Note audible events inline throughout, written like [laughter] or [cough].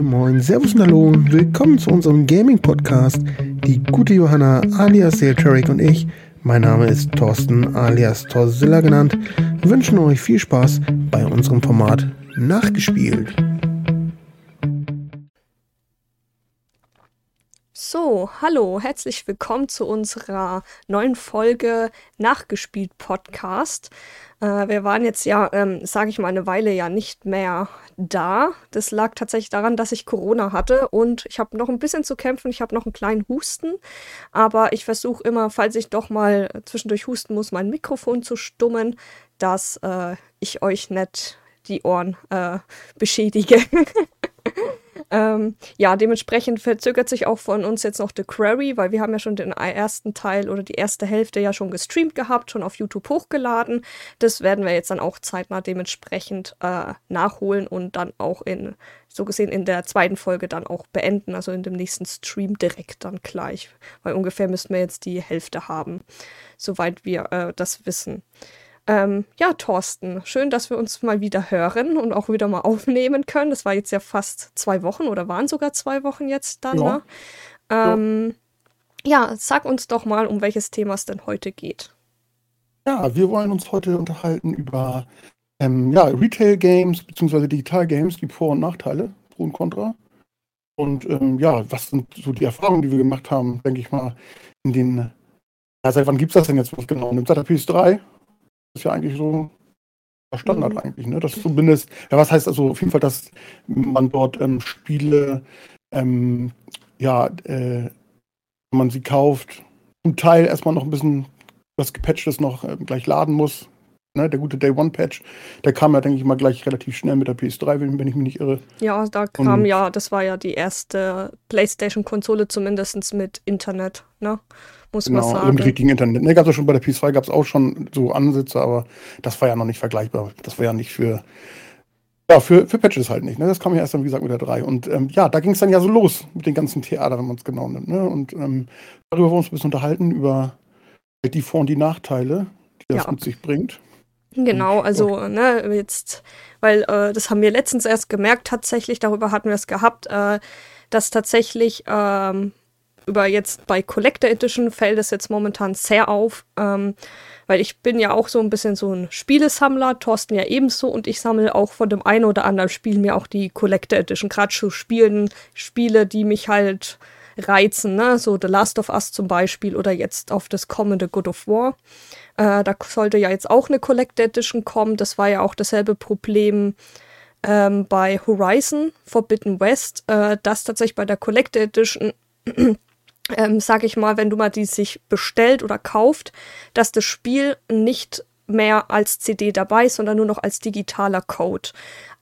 Moin Moin, Servus und Hallo willkommen zu unserem Gaming-Podcast. Die gute Johanna alias Seeltrek und ich, mein Name ist Thorsten alias Torzilla genannt, wünschen euch viel Spaß bei unserem Format Nachgespielt. So, hallo, herzlich willkommen zu unserer neuen Folge Nachgespielt Podcast. Äh, wir waren jetzt ja, ähm, sage ich mal, eine Weile ja nicht mehr da. Das lag tatsächlich daran, dass ich Corona hatte und ich habe noch ein bisschen zu kämpfen. Ich habe noch einen kleinen Husten, aber ich versuche immer, falls ich doch mal zwischendurch husten muss, mein Mikrofon zu stummen, dass äh, ich euch nicht die Ohren äh, beschädige. [laughs] Ähm, ja, dementsprechend verzögert sich auch von uns jetzt noch The Query, weil wir haben ja schon den ersten Teil oder die erste Hälfte ja schon gestreamt gehabt, schon auf YouTube hochgeladen. Das werden wir jetzt dann auch zeitnah dementsprechend äh, nachholen und dann auch in, so gesehen, in der zweiten Folge dann auch beenden, also in dem nächsten Stream direkt dann gleich, weil ungefähr müssten wir jetzt die Hälfte haben, soweit wir äh, das wissen. Ähm, ja, Thorsten, schön, dass wir uns mal wieder hören und auch wieder mal aufnehmen können. Das war jetzt ja fast zwei Wochen oder waren sogar zwei Wochen jetzt dann. Ja. Ähm, ja. ja, sag uns doch mal, um welches Thema es denn heute geht. Ja, wir wollen uns heute unterhalten über ähm, ja, Retail-Games bzw. Digital-Games, die Vor- und Nachteile, Pro und Contra. Und ähm, ja, was sind so die Erfahrungen, die wir gemacht haben, denke ich mal, in den. Ja, seit wann gibt es das denn jetzt genau? Seit der PS3? Ist ja eigentlich so Standard mhm. eigentlich, ne? Das zumindest, ja, was heißt also auf jeden Fall, dass man dort ähm, Spiele, ähm, ja, äh, wenn man sie kauft, zum Teil erstmal noch ein bisschen was gepatchtes noch äh, gleich laden muss. Ne, der gute Day One Patch, der kam ja, denke ich mal, gleich relativ schnell mit der PS3, wenn, wenn ich mich nicht irre. Ja, da kam Und, ja, das war ja die erste PlayStation-Konsole zumindest mit Internet, ne? muss genau, man sagen. Also mit richtigen Internet. Ne, gab es schon bei der PS2 gab es auch schon so Ansätze, aber das war ja noch nicht vergleichbar. Das war ja nicht für ja, für, für Patches halt nicht. Ne? Das kam ja erst dann, wie gesagt, mit der 3. Und ähm, ja, da ging es dann ja so los mit den ganzen Theater, wenn man es genau nimmt. Ne? Und ähm, darüber wollen wir uns ein bisschen unterhalten, über die Vor- und die Nachteile, die das ja. mit sich bringt. Genau, also ne, jetzt, weil äh, das haben wir letztens erst gemerkt, tatsächlich, darüber hatten wir es gehabt, äh, dass tatsächlich ähm, über jetzt bei Collector Edition fällt es jetzt momentan sehr auf, ähm, weil ich bin ja auch so ein bisschen so ein Spielesammler, Thorsten ja ebenso und ich sammle auch von dem einen oder anderen Spiel mir auch die Collector Edition, gerade so Spielen, Spiele, die mich halt reizen, ne? so The Last of Us zum Beispiel oder jetzt auf das kommende God of War. Äh, da sollte ja jetzt auch eine Collector Edition kommen, das war ja auch dasselbe Problem ähm, bei Horizon Forbidden West, äh, dass tatsächlich bei der Collector Edition [clears throat] ähm, sag ich mal, wenn du mal die sich bestellt oder kauft, dass das Spiel nicht mehr als CD dabei sondern nur noch als digitaler Code.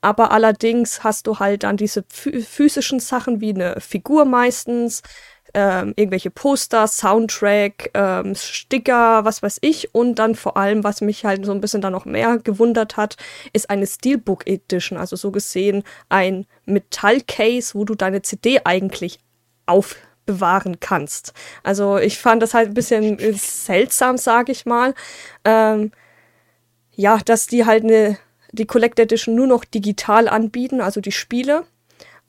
Aber allerdings hast du halt dann diese physischen Sachen wie eine Figur meistens, ähm, irgendwelche Poster, Soundtrack, ähm, Sticker, was weiß ich. Und dann vor allem, was mich halt so ein bisschen dann noch mehr gewundert hat, ist eine Steelbook Edition. Also so gesehen ein Metallcase, wo du deine CD eigentlich auf bewahren kannst. Also ich fand das halt ein bisschen seltsam, sage ich mal. Ähm, ja, dass die halt eine, die Collector Edition nur noch digital anbieten, also die Spiele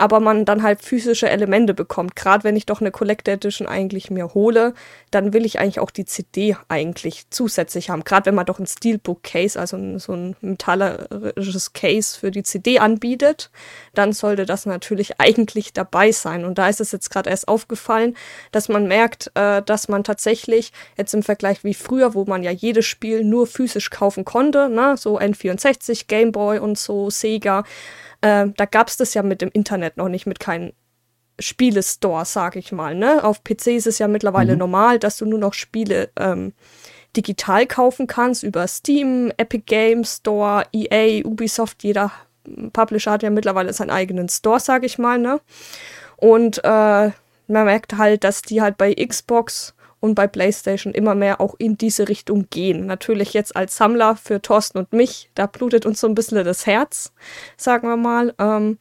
aber man dann halt physische Elemente bekommt. Gerade wenn ich doch eine Collector Edition eigentlich mir hole, dann will ich eigentlich auch die CD eigentlich zusätzlich haben. Gerade wenn man doch ein Steelbook Case, also so ein metallisches Case für die CD anbietet, dann sollte das natürlich eigentlich dabei sein. Und da ist es jetzt gerade erst aufgefallen, dass man merkt, äh, dass man tatsächlich jetzt im Vergleich wie früher, wo man ja jedes Spiel nur physisch kaufen konnte, ne, so N64, Game Boy und so, Sega, äh, da gab es das ja mit dem Internet noch nicht, mit keinem Spielestore, sag ich mal. Ne? Auf PC ist es ja mittlerweile mhm. normal, dass du nur noch Spiele ähm, digital kaufen kannst über Steam, Epic Games Store, EA, Ubisoft. Jeder Publisher hat ja mittlerweile seinen eigenen Store, sag ich mal. Ne? Und äh, man merkt halt, dass die halt bei Xbox und bei PlayStation immer mehr auch in diese Richtung gehen. Natürlich jetzt als Sammler für Thorsten und mich, da blutet uns so ein bisschen das Herz, sagen wir mal. Ähm,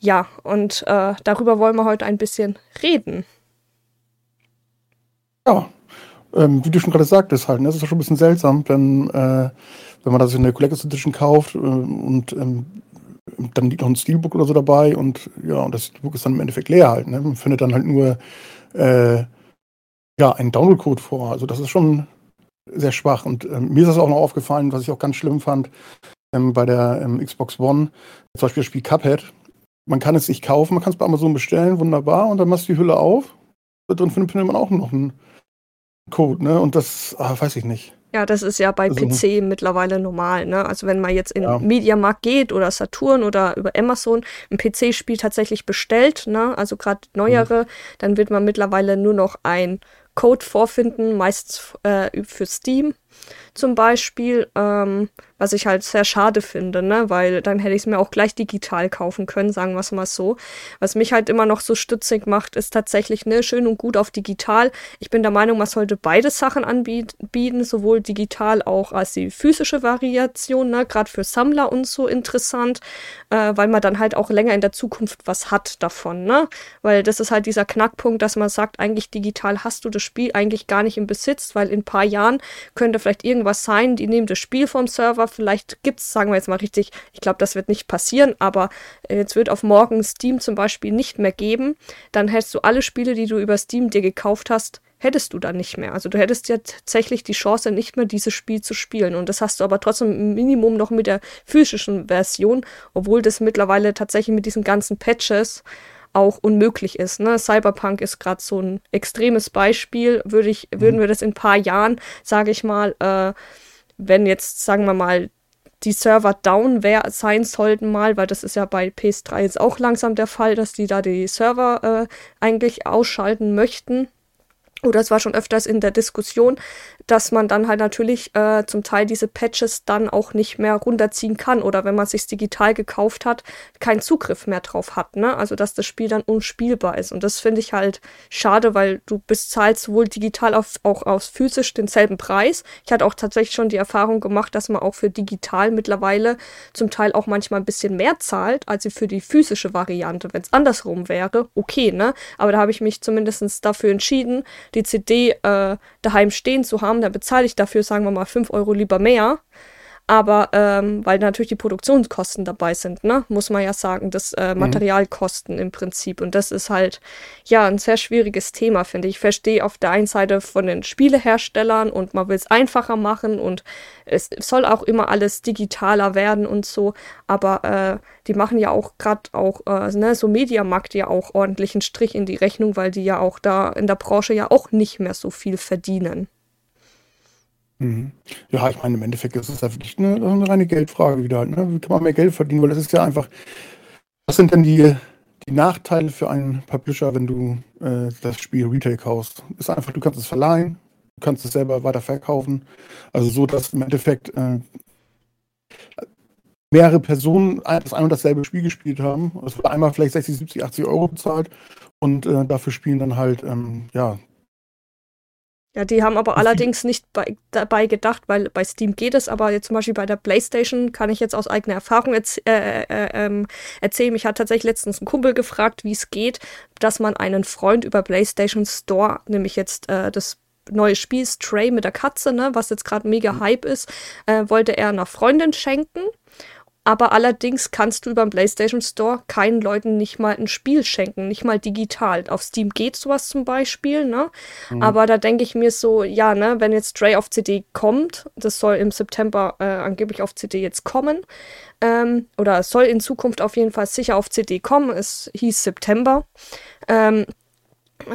ja, und äh, darüber wollen wir heute ein bisschen reden. Ja, ähm, wie du schon gerade sagtest, halt, ne, das ist schon ein bisschen seltsam, wenn, äh, wenn man das in der Collectors Edition kauft äh, und ähm, dann liegt noch ein Steelbook oder so dabei und ja, und das Steelbook ist dann im Endeffekt leer halt. Ne? Man findet dann halt nur äh, ja, einen Download-Code vor. Also das ist schon sehr schwach. Und ähm, mir ist das auch noch aufgefallen, was ich auch ganz schlimm fand ähm, bei der ähm, Xbox One, zum Beispiel das Spiel Cuphead. Man kann es sich kaufen, man kann es bei Amazon bestellen, wunderbar, und dann machst du die Hülle auf. Drin findet man auch noch einen Code, ne? Und das, ah, weiß ich nicht. Ja, das ist ja bei also, PC mittlerweile normal. Ne? Also wenn man jetzt in ja. Mediamarkt geht oder Saturn oder über Amazon ein PC-Spiel tatsächlich bestellt, ne? also gerade neuere, mhm. dann wird man mittlerweile nur noch ein Code vorfinden, meistens äh, für Steam zum Beispiel, ähm, was ich halt sehr schade finde, ne? weil dann hätte ich es mir auch gleich digital kaufen können, sagen wir es mal so. Was mich halt immer noch so stützig macht, ist tatsächlich ne, schön und gut auf digital. Ich bin der Meinung, man sollte beide Sachen anbieten, sowohl digital auch als die physische Variation, ne? gerade für Sammler und so interessant, äh, weil man dann halt auch länger in der Zukunft was hat davon. Ne? Weil das ist halt dieser Knackpunkt, dass man sagt, eigentlich digital hast du das Spiel eigentlich gar nicht im Besitz, weil in ein paar Jahren könnte vielleicht irgendwas sein, die nehmen das Spiel vom Server, vielleicht gibt es, sagen wir jetzt mal richtig, ich glaube, das wird nicht passieren, aber jetzt wird auf morgen Steam zum Beispiel nicht mehr geben, dann hättest du alle Spiele, die du über Steam dir gekauft hast, hättest du dann nicht mehr. Also du hättest ja tatsächlich die Chance, nicht mehr dieses Spiel zu spielen. Und das hast du aber trotzdem im Minimum noch mit der physischen Version, obwohl das mittlerweile tatsächlich mit diesen ganzen Patches auch unmöglich ist. Ne? Cyberpunk ist gerade so ein extremes Beispiel. Würde ich, mhm. würden wir das in ein paar Jahren, sage ich mal, äh, wenn jetzt, sagen wir mal, die Server down wär, sein sollten mal, weil das ist ja bei PS3 jetzt auch langsam der Fall, dass die da die Server äh, eigentlich ausschalten möchten oder es war schon öfters in der Diskussion, dass man dann halt natürlich äh, zum Teil diese Patches dann auch nicht mehr runterziehen kann oder wenn man sich digital gekauft hat, keinen Zugriff mehr drauf hat, ne? Also dass das Spiel dann unspielbar ist und das finde ich halt schade, weil du bist zahlst sowohl digital auf, auch aus physisch denselben Preis. Ich hatte auch tatsächlich schon die Erfahrung gemacht, dass man auch für digital mittlerweile zum Teil auch manchmal ein bisschen mehr zahlt, als für die physische Variante. Wenn es andersrum wäre, okay, ne? Aber da habe ich mich zumindest dafür entschieden, die CD äh, daheim stehen zu haben, dann bezahle ich dafür, sagen wir mal, 5 Euro lieber mehr. Aber ähm, weil natürlich die Produktionskosten dabei sind, ne, muss man ja sagen, das äh, mhm. Materialkosten im Prinzip. Und das ist halt ja ein sehr schwieriges Thema, finde ich. Ich verstehe auf der einen Seite von den Spieleherstellern und man will es einfacher machen und es soll auch immer alles digitaler werden und so. Aber äh, die machen ja auch gerade auch, äh, ne, so Mediamarkt ja auch ordentlichen Strich in die Rechnung, weil die ja auch da in der Branche ja auch nicht mehr so viel verdienen. Mhm. Ja, ich meine, im Endeffekt ist es ja wirklich eine, eine reine Geldfrage wieder ne? Wie kann man mehr Geld verdienen? Weil das ist ja einfach was sind denn die die Nachteile für einen Publisher, wenn du, äh, das Spiel Retail kaufst? Ist einfach, du kannst es verleihen, du kannst es selber weiter verkaufen. Also so, dass im Endeffekt äh, mehrere Personen das ein und dasselbe Spiel gespielt haben. Es wurde einmal vielleicht 60, 70, 80 Euro bezahlt und äh, dafür spielen dann halt, ähm, ja, ja, die haben aber allerdings nicht bei, dabei gedacht, weil bei Steam geht es, aber jetzt zum Beispiel bei der PlayStation kann ich jetzt aus eigener Erfahrung erz äh, äh, ähm, erzählen. Mich hat tatsächlich letztens ein Kumpel gefragt, wie es geht, dass man einen Freund über PlayStation Store, nämlich jetzt äh, das neue Spiel Stray mit der Katze, ne, was jetzt gerade mega mhm. Hype ist, äh, wollte er einer Freundin schenken aber allerdings kannst du über den PlayStation Store keinen Leuten nicht mal ein Spiel schenken, nicht mal digital. Auf Steam geht sowas zum Beispiel, ne? Mhm. Aber da denke ich mir so, ja, ne, wenn jetzt Stray auf CD kommt, das soll im September äh, angeblich auf CD jetzt kommen, ähm, oder es soll in Zukunft auf jeden Fall sicher auf CD kommen, es hieß September. Ähm,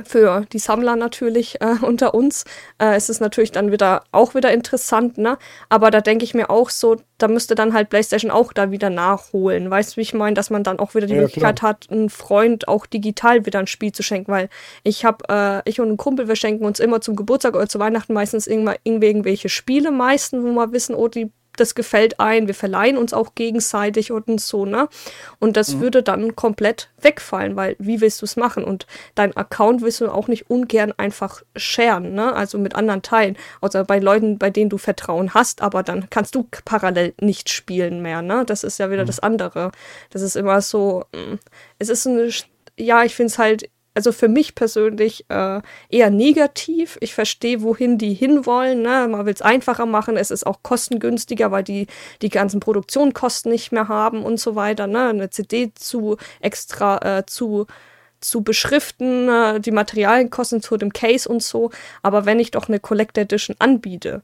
für die Sammler natürlich äh, unter uns äh, ist es natürlich dann wieder auch wieder interessant, ne? Aber da denke ich mir auch so, da müsste dann halt PlayStation auch da wieder nachholen. Weißt du, wie ich meine, dass man dann auch wieder die ja, Möglichkeit klar. hat, einen Freund auch digital wieder ein Spiel zu schenken, weil ich habe, äh, ich und ein Kumpel, wir schenken uns immer zum Geburtstag oder zu Weihnachten meistens irgendwelche Spiele meistens, wo wir wissen, oh, die das gefällt ein, wir verleihen uns auch gegenseitig und so, ne? Und das mhm. würde dann komplett wegfallen, weil wie willst du es machen? Und dein Account willst du auch nicht ungern einfach sharen, ne? Also mit anderen teilen. Außer bei Leuten, bei denen du Vertrauen hast, aber dann kannst du parallel nicht spielen mehr, ne? Das ist ja wieder mhm. das andere. Das ist immer so, mm, es ist eine, ja, ich finde es halt also für mich persönlich äh, eher negativ. Ich verstehe, wohin die hinwollen. Ne? Man will es einfacher machen. Es ist auch kostengünstiger, weil die die ganzen Produktionskosten nicht mehr haben und so weiter. Ne? Eine CD zu extra äh, zu zu beschriften, äh, die Materialienkosten zu dem Case und so. Aber wenn ich doch eine Collector Edition anbiete,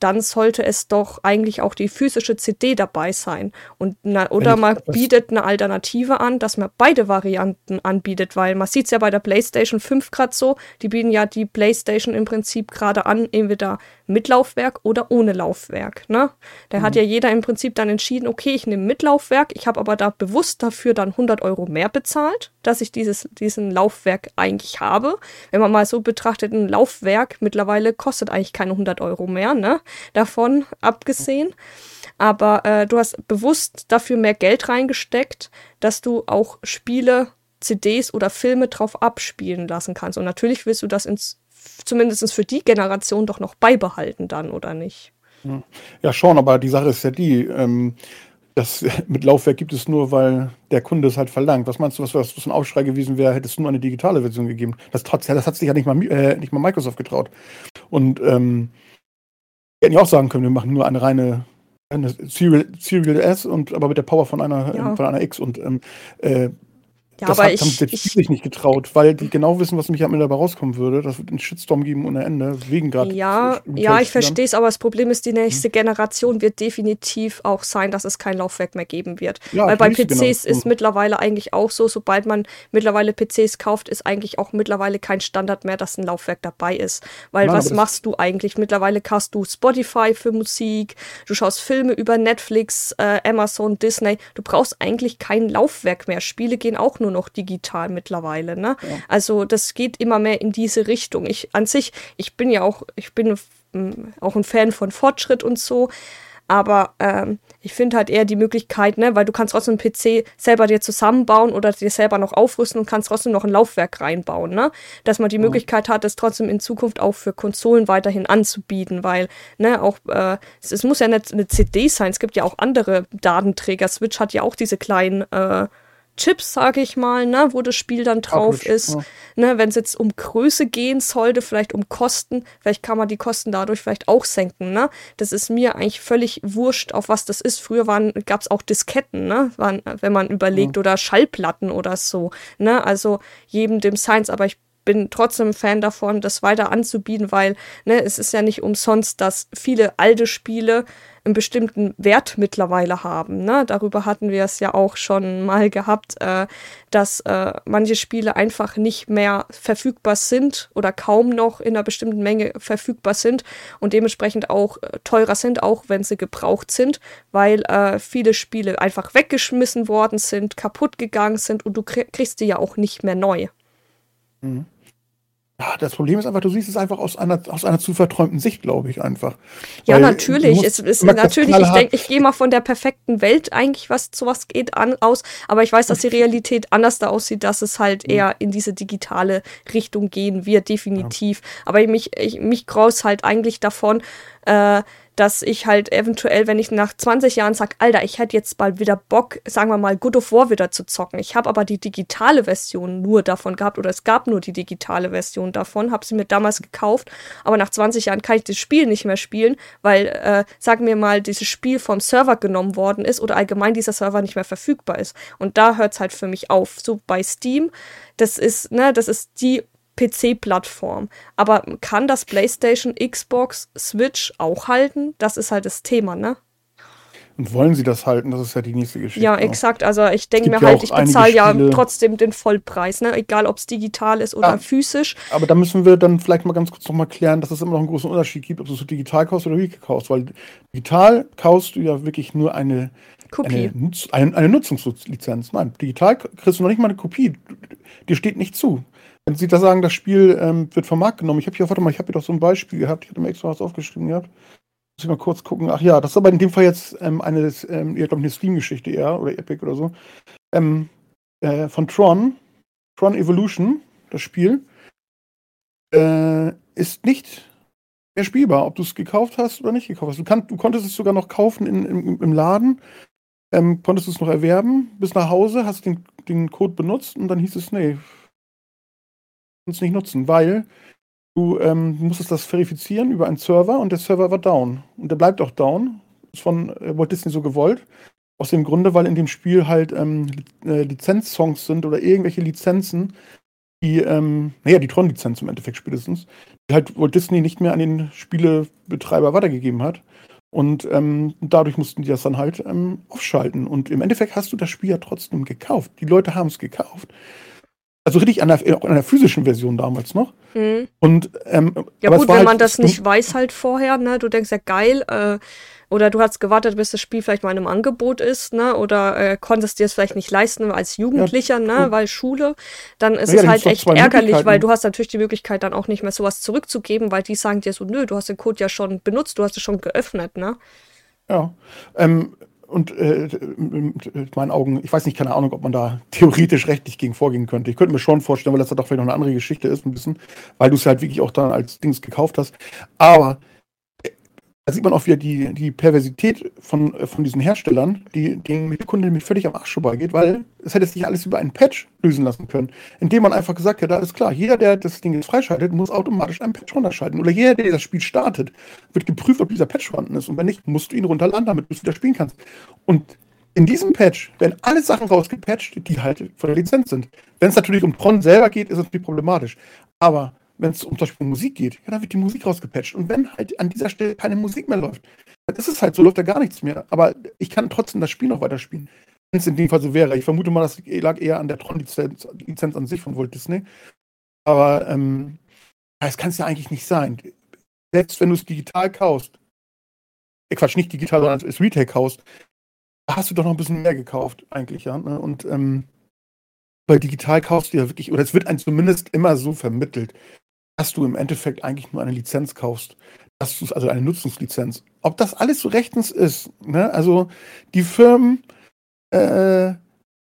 dann sollte es doch eigentlich auch die physische CD dabei sein. Und na, oder man bietet eine Alternative an, dass man beide Varianten anbietet, weil man sieht es ja bei der PlayStation 5 gerade so, die bieten ja die PlayStation im Prinzip gerade an, entweder mit Laufwerk oder ohne Laufwerk. Ne? Da mhm. hat ja jeder im Prinzip dann entschieden, okay, ich nehme mit Laufwerk, ich habe aber da bewusst dafür dann 100 Euro mehr bezahlt, dass ich dieses diesen Laufwerk eigentlich habe. Wenn man mal so betrachtet, ein Laufwerk mittlerweile kostet eigentlich keine 100 Euro mehr. Ne? Davon abgesehen. Aber äh, du hast bewusst dafür mehr Geld reingesteckt, dass du auch Spiele, CDs oder Filme drauf abspielen lassen kannst. Und natürlich willst du das ins, zumindest für die Generation doch noch beibehalten dann, oder nicht? Ja, schon, aber die Sache ist ja die, ähm, das [laughs] mit Laufwerk gibt es nur, weil der Kunde es halt verlangt. Was meinst du, was, was ein Aufschrei gewesen wäre, hätte es nur eine digitale Version gegeben? Das, das hat sich ja nicht mal, äh, nicht mal Microsoft getraut. Und ähm, hätten ja auch sagen können, wir machen nur eine reine eine Serial, Serial S und aber mit der Power von einer, ja. von einer X und ähm, äh, ja, das aber hat, ich, haben ich, sich nicht getraut, weil die genau wissen, was mich am Ende dabei rauskommen würde. Das wird einen Shitstorm geben ohne Ende, wegen gerade. Ja, ja, ich verstehe es, aber das Problem ist, die nächste mhm. Generation wird definitiv auch sein, dass es kein Laufwerk mehr geben wird. Ja, weil bei PCs genau. ist mittlerweile eigentlich auch so, sobald man mittlerweile PCs kauft, ist eigentlich auch mittlerweile kein Standard mehr, dass ein Laufwerk dabei ist. Weil Nein, was machst du eigentlich? Mittlerweile hast du Spotify für Musik, du schaust Filme über Netflix, äh, Amazon, Disney. Du brauchst eigentlich kein Laufwerk mehr. Spiele gehen auch nur noch digital mittlerweile. Ne? Ja. Also das geht immer mehr in diese Richtung. Ich an sich, ich bin ja auch, ich bin auch ein Fan von Fortschritt und so. Aber ähm, ich finde halt eher die Möglichkeit, ne, weil du kannst trotzdem einen PC selber dir zusammenbauen oder dir selber noch aufrüsten und kannst trotzdem noch ein Laufwerk reinbauen, ne? Dass man die. Möglichkeit hat, es trotzdem in Zukunft auch für Konsolen weiterhin anzubieten, weil, ne, auch, äh, es, es muss ja nicht eine CD sein, es gibt ja auch andere Datenträger. Switch hat ja auch diese kleinen äh, Chips, sage ich mal, ne, wo das Spiel dann drauf Publish, ist. Ja. Ne, Wenn es jetzt um Größe gehen sollte, vielleicht um Kosten, vielleicht kann man die Kosten dadurch vielleicht auch senken. Ne? Das ist mir eigentlich völlig wurscht, auf was das ist. Früher gab es auch Disketten, ne? Waren, wenn man überlegt, ja. oder Schallplatten oder so. Ne? Also jedem dem Science, aber ich bin trotzdem Fan davon, das weiter anzubieten, weil ne, es ist ja nicht umsonst, dass viele alte Spiele einen bestimmten Wert mittlerweile haben. Ne? Darüber hatten wir es ja auch schon mal gehabt, äh, dass äh, manche Spiele einfach nicht mehr verfügbar sind oder kaum noch in einer bestimmten Menge verfügbar sind und dementsprechend auch äh, teurer sind, auch wenn sie gebraucht sind, weil äh, viele Spiele einfach weggeschmissen worden sind, kaputt gegangen sind und du kriegst die ja auch nicht mehr neu. Mhm. Ja, das Problem ist einfach, du siehst es einfach aus einer, aus einer zu verträumten Sicht, glaube ich, einfach. Ja, Weil natürlich. Es ist natürlich, ich denke, ich gehe mal von der perfekten Welt eigentlich, was sowas geht, an, aus. Aber ich weiß, dass die Realität anders da aussieht, dass es halt mhm. eher in diese digitale Richtung gehen wird, definitiv. Ja. Aber mich, ich, mich graus halt eigentlich davon, äh, dass ich halt eventuell, wenn ich nach 20 Jahren sage, Alter, ich hätte jetzt bald wieder Bock, sagen wir mal, God of War wieder zu zocken. Ich habe aber die digitale Version nur davon gehabt oder es gab nur die digitale Version davon, habe sie mir damals gekauft, aber nach 20 Jahren kann ich das Spiel nicht mehr spielen, weil, äh, sagen wir mal, dieses Spiel vom Server genommen worden ist oder allgemein dieser Server nicht mehr verfügbar ist. Und da hört es halt für mich auf. So bei Steam, das ist, ne, das ist die PC-Plattform. Aber kann das PlayStation, Xbox, Switch auch halten? Das ist halt das Thema, ne? Und wollen sie das halten? Das ist ja die nächste Geschichte. Ja, exakt. Also ich denke mir ja halt, ich bezahle ja trotzdem den Vollpreis, ne? Egal ob es digital ist oder ja, physisch. Aber da müssen wir dann vielleicht mal ganz kurz nochmal klären, dass es immer noch einen großen Unterschied gibt, ob du es digital kaufst oder Wiki kaufst. Weil digital kaufst du ja wirklich nur eine, Kopie. Eine, eine, eine Nutzungslizenz. Nein, digital kriegst du noch nicht mal eine Kopie. Dir steht nicht zu. Wenn Sie da sagen, das Spiel ähm, wird vom Markt genommen, ich habe hier, warte mal, ich habe hier doch so ein Beispiel gehabt, ich hatte mir extra was aufgeschrieben gehabt. Muss ich mal kurz gucken. Ach ja, das ist aber in dem Fall jetzt ähm, eine, ähm, ich glaube, eine Steam-Geschichte eher, oder Epic oder so. Ähm, äh, von Tron, Tron Evolution, das Spiel, äh, ist nicht mehr spielbar, ob du es gekauft hast oder nicht gekauft hast. Du, kann, du konntest es sogar noch kaufen in, in, im Laden, ähm, konntest es noch erwerben, bis nach Hause, hast den, den Code benutzt und dann hieß es, nee, es nicht nutzen, weil du ähm, musstest das verifizieren über einen Server und der Server war down. Und der bleibt auch down. Ist von äh, Walt Disney so gewollt. Aus dem Grunde, weil in dem Spiel halt ähm, äh, Lizenzsongs sind oder irgendwelche Lizenzen, die, ähm, naja, die Tron-Lizenz im Endeffekt spätestens, die halt Walt Disney nicht mehr an den Spielebetreiber weitergegeben hat. Und ähm, dadurch mussten die das dann halt ähm, aufschalten. Und im Endeffekt hast du das Spiel ja trotzdem gekauft. Die Leute haben es gekauft. Also richtig an der, auch an der physischen Version damals noch. Mhm. Und, ähm, ja gut, wenn halt man das nicht weiß halt vorher, ne, du denkst ja geil, äh, oder du hast gewartet, bis das Spiel vielleicht mal in einem Angebot ist, ne? Oder äh, konntest dir es vielleicht nicht leisten als Jugendlicher, ja, ne? Weil Schule, dann ist ja, es halt echt ärgerlich, weil du hast natürlich die Möglichkeit, dann auch nicht mehr sowas zurückzugeben, weil die sagen dir so, nö, du hast den Code ja schon benutzt, du hast es schon geöffnet, ne? Ja. Ähm, und äh, mit meinen Augen, ich weiß nicht, keine Ahnung, ob man da theoretisch rechtlich gegen vorgehen könnte. Ich könnte mir schon vorstellen, weil das da doch vielleicht noch eine andere Geschichte ist, ein bisschen, weil du es halt wirklich auch dann als Dings gekauft hast. Aber da sieht man auch wieder die, die Perversität von, von diesen Herstellern, die den Kunde nämlich völlig am Arsch vorbeigeht, weil es hätte sich alles über einen Patch lösen lassen können, indem man einfach gesagt hätte, alles klar, jeder, der das Ding jetzt freischaltet, muss automatisch einen Patch runterschalten. Oder jeder, der das Spiel startet, wird geprüft, ob dieser Patch vorhanden ist. Und wenn nicht, musst du ihn runterladen, damit du es wieder spielen kannst. Und in diesem Patch werden alle Sachen rausgepatcht, die halt von der Lizenz sind. Wenn es natürlich um Tron selber geht, ist es natürlich problematisch. Aber wenn es um zum Beispiel Musik geht, ja, dann wird die Musik rausgepatcht. Und wenn halt an dieser Stelle keine Musik mehr läuft, dann ist es halt so, läuft da gar nichts mehr. Aber ich kann trotzdem das Spiel noch weiterspielen. Wenn es in dem Fall so wäre. Ich vermute mal, das lag eher an der Tron-Lizenz Lizenz an sich von Walt Disney. Aber ähm, das kann es ja eigentlich nicht sein. Selbst wenn du es digital kaufst, äh, Quatsch, nicht digital, sondern als Retail kaufst, hast du doch noch ein bisschen mehr gekauft, eigentlich, ja. Ne? Und ähm, weil digital kaufst du ja wirklich, oder es wird einem zumindest immer so vermittelt, dass du im Endeffekt eigentlich nur eine Lizenz kaufst. Dass du, also eine Nutzungslizenz. Ob das alles so rechtens ist, ne? Also die Firmen äh,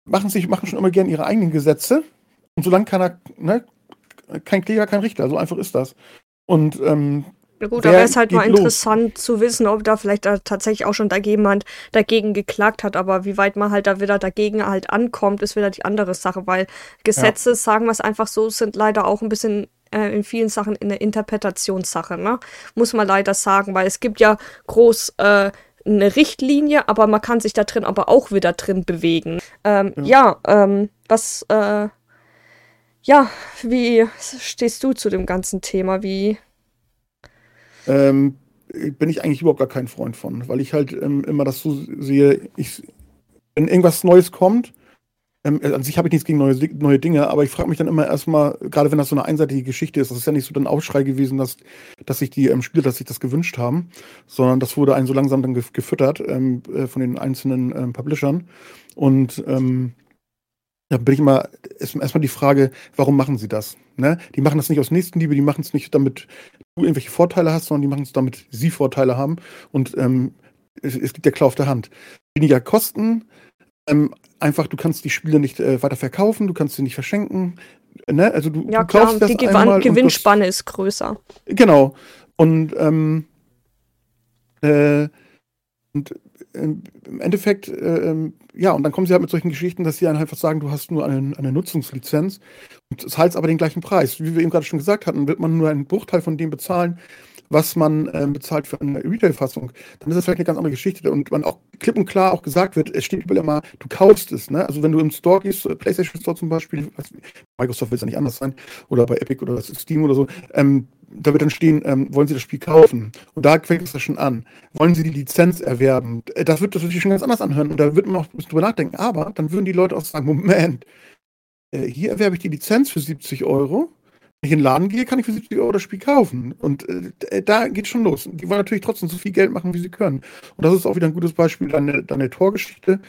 machen sich, machen schon immer gern ihre eigenen Gesetze. Und solange keiner, ne, kein Kläger, kein Richter, so einfach ist das. Und ähm, ja gut, da wäre es halt mal interessant los? zu wissen, ob da vielleicht da tatsächlich auch schon da jemand dagegen geklagt hat, aber wie weit man halt da wieder dagegen halt ankommt, ist wieder die andere Sache, weil Gesetze, ja. sagen wir es einfach so, sind leider auch ein bisschen äh, in vielen Sachen eine Interpretationssache, ne? Muss man leider sagen, weil es gibt ja groß äh, eine Richtlinie, aber man kann sich da drin aber auch wieder drin bewegen. Ähm, ja, ja ähm, was, äh, ja, wie stehst du zu dem ganzen Thema? Wie ähm, bin ich eigentlich überhaupt gar kein Freund von, weil ich halt ähm, immer das so sehe, ich, wenn irgendwas Neues kommt, ähm, an sich habe ich nichts gegen neue, neue Dinge, aber ich frage mich dann immer erstmal, gerade wenn das so eine einseitige Geschichte ist, das ist ja nicht so ein Aufschrei gewesen, dass, dass sich die ähm, Spieler, dass sich das gewünscht haben, sondern das wurde einen so langsam dann gefüttert ähm, äh, von den einzelnen ähm, Publishern. Und ähm, da bin ich immer erstmal die Frage, warum machen sie das? Ne? Die machen das nicht aus Nächstenliebe, die machen es nicht, damit du irgendwelche Vorteile hast, sondern die machen es, damit sie Vorteile haben. Und ähm, es, es liegt ja klar auf der Hand. Weniger Kosten, ähm, einfach, du kannst die Spiele nicht äh, weiter verkaufen, du kannst sie nicht verschenken. Ne? Also du, ja, du klar, kaufst das die Gew Gewinnspanne das, ist größer. Genau. Und, ähm, äh, und ähm, im Endeffekt, äh, ähm, ja, und dann kommen sie halt mit solchen Geschichten, dass sie dann einfach sagen, du hast nur eine, eine Nutzungslizenz und zahlst aber den gleichen Preis. Wie wir eben gerade schon gesagt hatten, wird man nur einen Bruchteil von dem bezahlen, was man äh, bezahlt für eine Retail-Fassung, dann ist das vielleicht eine ganz andere Geschichte. Und man auch klipp und klar auch gesagt wird, es steht überall immer, du kaufst es. Ne? Also wenn du im Store gehst, äh, PlayStation Store zum Beispiel, Microsoft will es ja nicht anders sein, oder bei Epic oder Steam oder so, ähm, da wird dann stehen, ähm, wollen Sie das Spiel kaufen? Und da fängt es ja schon an. Wollen Sie die Lizenz erwerben? Äh, das wird das sich schon ganz anders anhören und da wird man auch ein bisschen drüber nachdenken. Aber dann würden die Leute auch sagen, Moment, äh, hier erwerbe ich die Lizenz für 70 Euro wenn ich in den Laden gehe, kann ich für 70 Euro das Spiel kaufen. Und äh, da geht schon los. Die wollen natürlich trotzdem so viel Geld machen, wie sie können. Und das ist auch wieder ein gutes Beispiel, deine, deine Torgeschichte.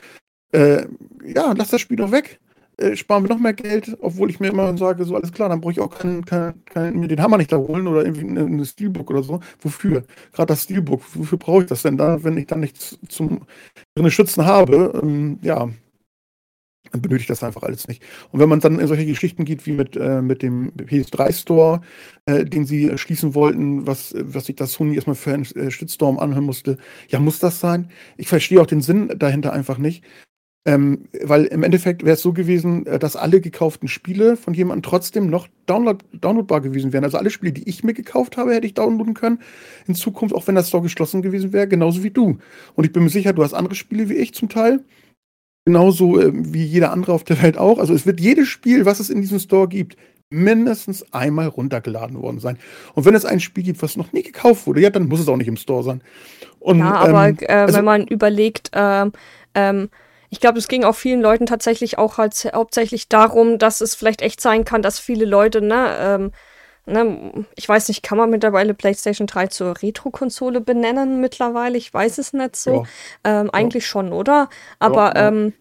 Äh, ja, lass das Spiel doch weg. Äh, sparen wir noch mehr Geld, obwohl ich mir immer sage, so alles klar, dann brauche ich auch keinen, keinen, keinen, mir den Hammer nicht da holen oder irgendwie eine, Steelbook oder so. Wofür? Gerade das Steelbook, wofür brauche ich das denn da, wenn ich dann nichts zum drin schützen habe? Ähm, ja, dann benötigt das einfach alles nicht. Und wenn man dann in solche Geschichten geht wie mit, äh, mit dem PS3-Store, äh, den sie schließen wollten, was, was sich das Sony erstmal für einen äh, Shitstorm anhören musste, ja, muss das sein? Ich verstehe auch den Sinn dahinter einfach nicht. Ähm, weil im Endeffekt wäre es so gewesen, äh, dass alle gekauften Spiele von jemandem trotzdem noch download downloadbar gewesen wären. Also alle Spiele, die ich mir gekauft habe, hätte ich downloaden können. In Zukunft, auch wenn das Store geschlossen gewesen wäre, genauso wie du. Und ich bin mir sicher, du hast andere Spiele wie ich zum Teil. Genauso äh, wie jeder andere auf der Welt auch. Also es wird jedes Spiel, was es in diesem Store gibt, mindestens einmal runtergeladen worden sein. Und wenn es ein Spiel gibt, was noch nie gekauft wurde, ja, dann muss es auch nicht im Store sein. Und, ja, aber ähm, äh, also, wenn man überlegt, ähm, ähm, ich glaube, es ging auch vielen Leuten tatsächlich auch halt hauptsächlich darum, dass es vielleicht echt sein kann, dass viele Leute, ne, ähm, ne, ich weiß nicht, kann man mittlerweile PlayStation 3 zur Retro-Konsole benennen mittlerweile? Ich weiß es nicht so. Ja. Ähm, eigentlich ja. schon, oder? Aber ja, ähm,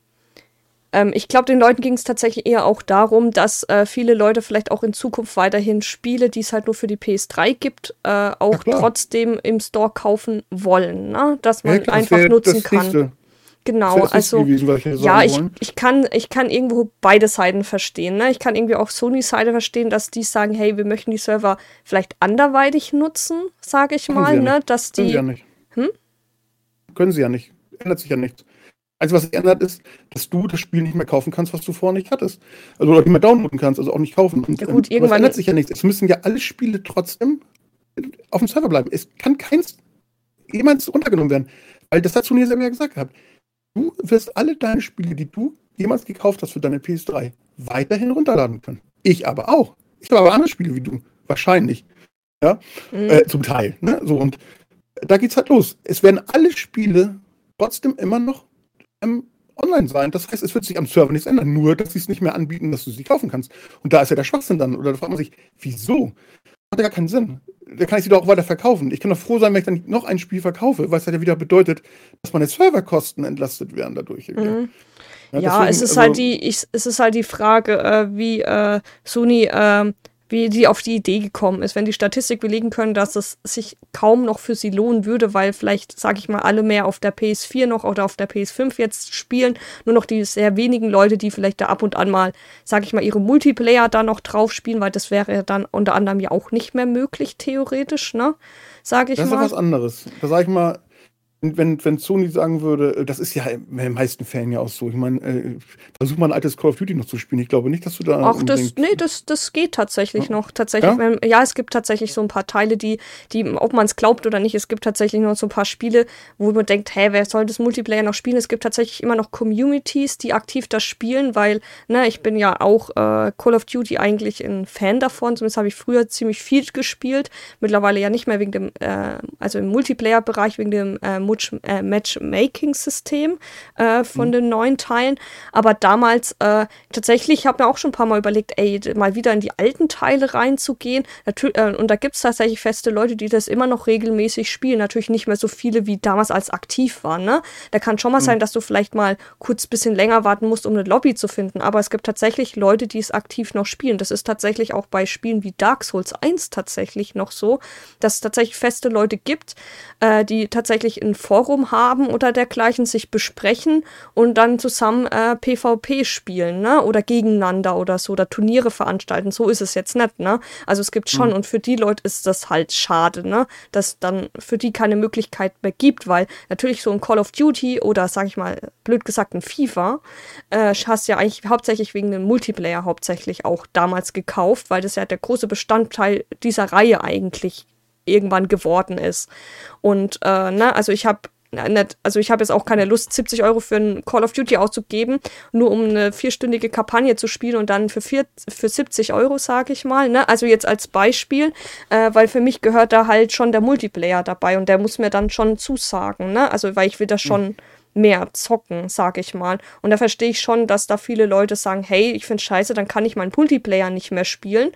ähm, ich glaube, den Leuten ging es tatsächlich eher auch darum, dass äh, viele Leute vielleicht auch in Zukunft weiterhin Spiele, die es halt nur für die PS3 gibt, äh, auch trotzdem im Store kaufen wollen. Ne? Dass man klar, einfach nutzen kann. Nächste. Genau, also gewesen, ja, ich, ich, kann, ich kann irgendwo beide Seiten verstehen. Ne? Ich kann irgendwie auch Sony Seite verstehen, dass die sagen, hey, wir möchten die Server vielleicht anderweitig nutzen, sage ich Können mal, ne? Dass Können die. Sie ja nicht. Hm? Können sie ja nicht. Ändert sich ja nichts. Also was sich ändert, ist, dass du das Spiel nicht mehr kaufen kannst, was du vorher nicht hattest. Also oder nicht mehr downloaden kannst, also auch nicht kaufen. Und, ja gut, ähm, irgendwann ändert sich ja nichts. Es müssen ja alle Spiele trotzdem auf dem Server bleiben. Es kann keins jemals runtergenommen werden. Weil das hat Sony selber gesagt gehabt. Du wirst alle deine Spiele, die du jemals gekauft hast für deine PS3, weiterhin runterladen können. Ich aber auch. Ich habe aber andere Spiele wie du. Wahrscheinlich. Ja, mhm. äh, zum Teil. Ne? So, und da geht's halt los. Es werden alle Spiele trotzdem immer noch ähm, online sein. Das heißt, es wird sich am Server nichts ändern, nur dass sie es nicht mehr anbieten, dass du sie kaufen kannst. Und da ist ja der Schwachsinn dann. Oder da fragt man sich, wieso? Hat ja gar keinen Sinn. Da kann ich sie doch auch weiter verkaufen. Ich kann doch froh sein, wenn ich dann noch ein Spiel verkaufe, weil es halt ja wieder bedeutet, dass meine Serverkosten entlastet werden dadurch. Mhm. Ja, ja deswegen, es ist halt also, halt die, ich, es ist halt die Frage, äh, wie äh, Sony äh, wie die auf die Idee gekommen ist. Wenn die Statistik belegen können, dass es sich kaum noch für sie lohnen würde, weil vielleicht, sage ich mal, alle mehr auf der PS4 noch oder auf der PS5 jetzt spielen, nur noch die sehr wenigen Leute, die vielleicht da ab und an mal, sage ich mal, ihre Multiplayer da noch drauf spielen, weil das wäre dann unter anderem ja auch nicht mehr möglich, theoretisch, ne? Sage ich das mal. Das ist was anderes. Da sage ich mal, wenn, wenn Sony sagen würde, äh, das ist ja in den meisten Fällen ja auch so. Ich meine, äh, versuch mal ein altes Call of Duty noch zu spielen. Ich glaube nicht, dass du da. Ach, das, nee, das, das geht tatsächlich ja? noch. Tatsächlich, ja? Wenn, ja? es gibt tatsächlich so ein paar Teile, die, die ob man es glaubt oder nicht, es gibt tatsächlich noch so ein paar Spiele, wo man denkt, hä, wer soll das Multiplayer noch spielen? Es gibt tatsächlich immer noch Communities, die aktiv das spielen, weil, ne, ich bin ja auch äh, Call of Duty eigentlich ein Fan davon. Zumindest habe ich früher ziemlich viel gespielt. Mittlerweile ja nicht mehr wegen dem, äh, also im Multiplayer-Bereich, wegen dem äh, äh, Matchmaking-System äh, von mhm. den neuen Teilen. Aber damals äh, tatsächlich, habe mir auch schon ein paar Mal überlegt, ey, mal wieder in die alten Teile reinzugehen. Natürlich, äh, und da gibt es tatsächlich feste Leute, die das immer noch regelmäßig spielen. Natürlich nicht mehr so viele, wie damals als aktiv waren. Ne? Da kann schon mal mhm. sein, dass du vielleicht mal kurz ein bisschen länger warten musst, um eine Lobby zu finden. Aber es gibt tatsächlich Leute, die es aktiv noch spielen. Das ist tatsächlich auch bei Spielen wie Dark Souls 1 tatsächlich noch so, dass es tatsächlich feste Leute gibt, äh, die tatsächlich ein Forum haben oder dergleichen, sich besprechen und dann zusammen äh, PvP spielen, ne? Oder gegeneinander oder so, oder Turniere veranstalten. So ist es jetzt nicht, ne? Also es gibt schon, mhm. und für die Leute ist das halt schade, ne? Dass dann für die keine Möglichkeit mehr gibt, weil natürlich so ein Call of Duty oder sag ich mal, blöd gesagt, ein FIFA, äh, hast ja eigentlich hauptsächlich wegen dem Multiplayer hauptsächlich auch damals gekauft, weil das ja der große Bestandteil dieser Reihe eigentlich irgendwann geworden ist. Und äh, ne, also ich habe also ich habe jetzt auch keine Lust, 70 Euro für ein Call of Duty auszugeben, nur um eine vierstündige Kampagne zu spielen und dann für, vier, für 70 Euro, sage ich mal. Ne? Also jetzt als Beispiel, äh, weil für mich gehört da halt schon der Multiplayer dabei und der muss mir dann schon zusagen. Ne? Also weil ich will das schon. Mhm mehr zocken, sag ich mal. Und da verstehe ich schon, dass da viele Leute sagen, hey, ich finde scheiße, dann kann ich meinen Multiplayer nicht mehr spielen.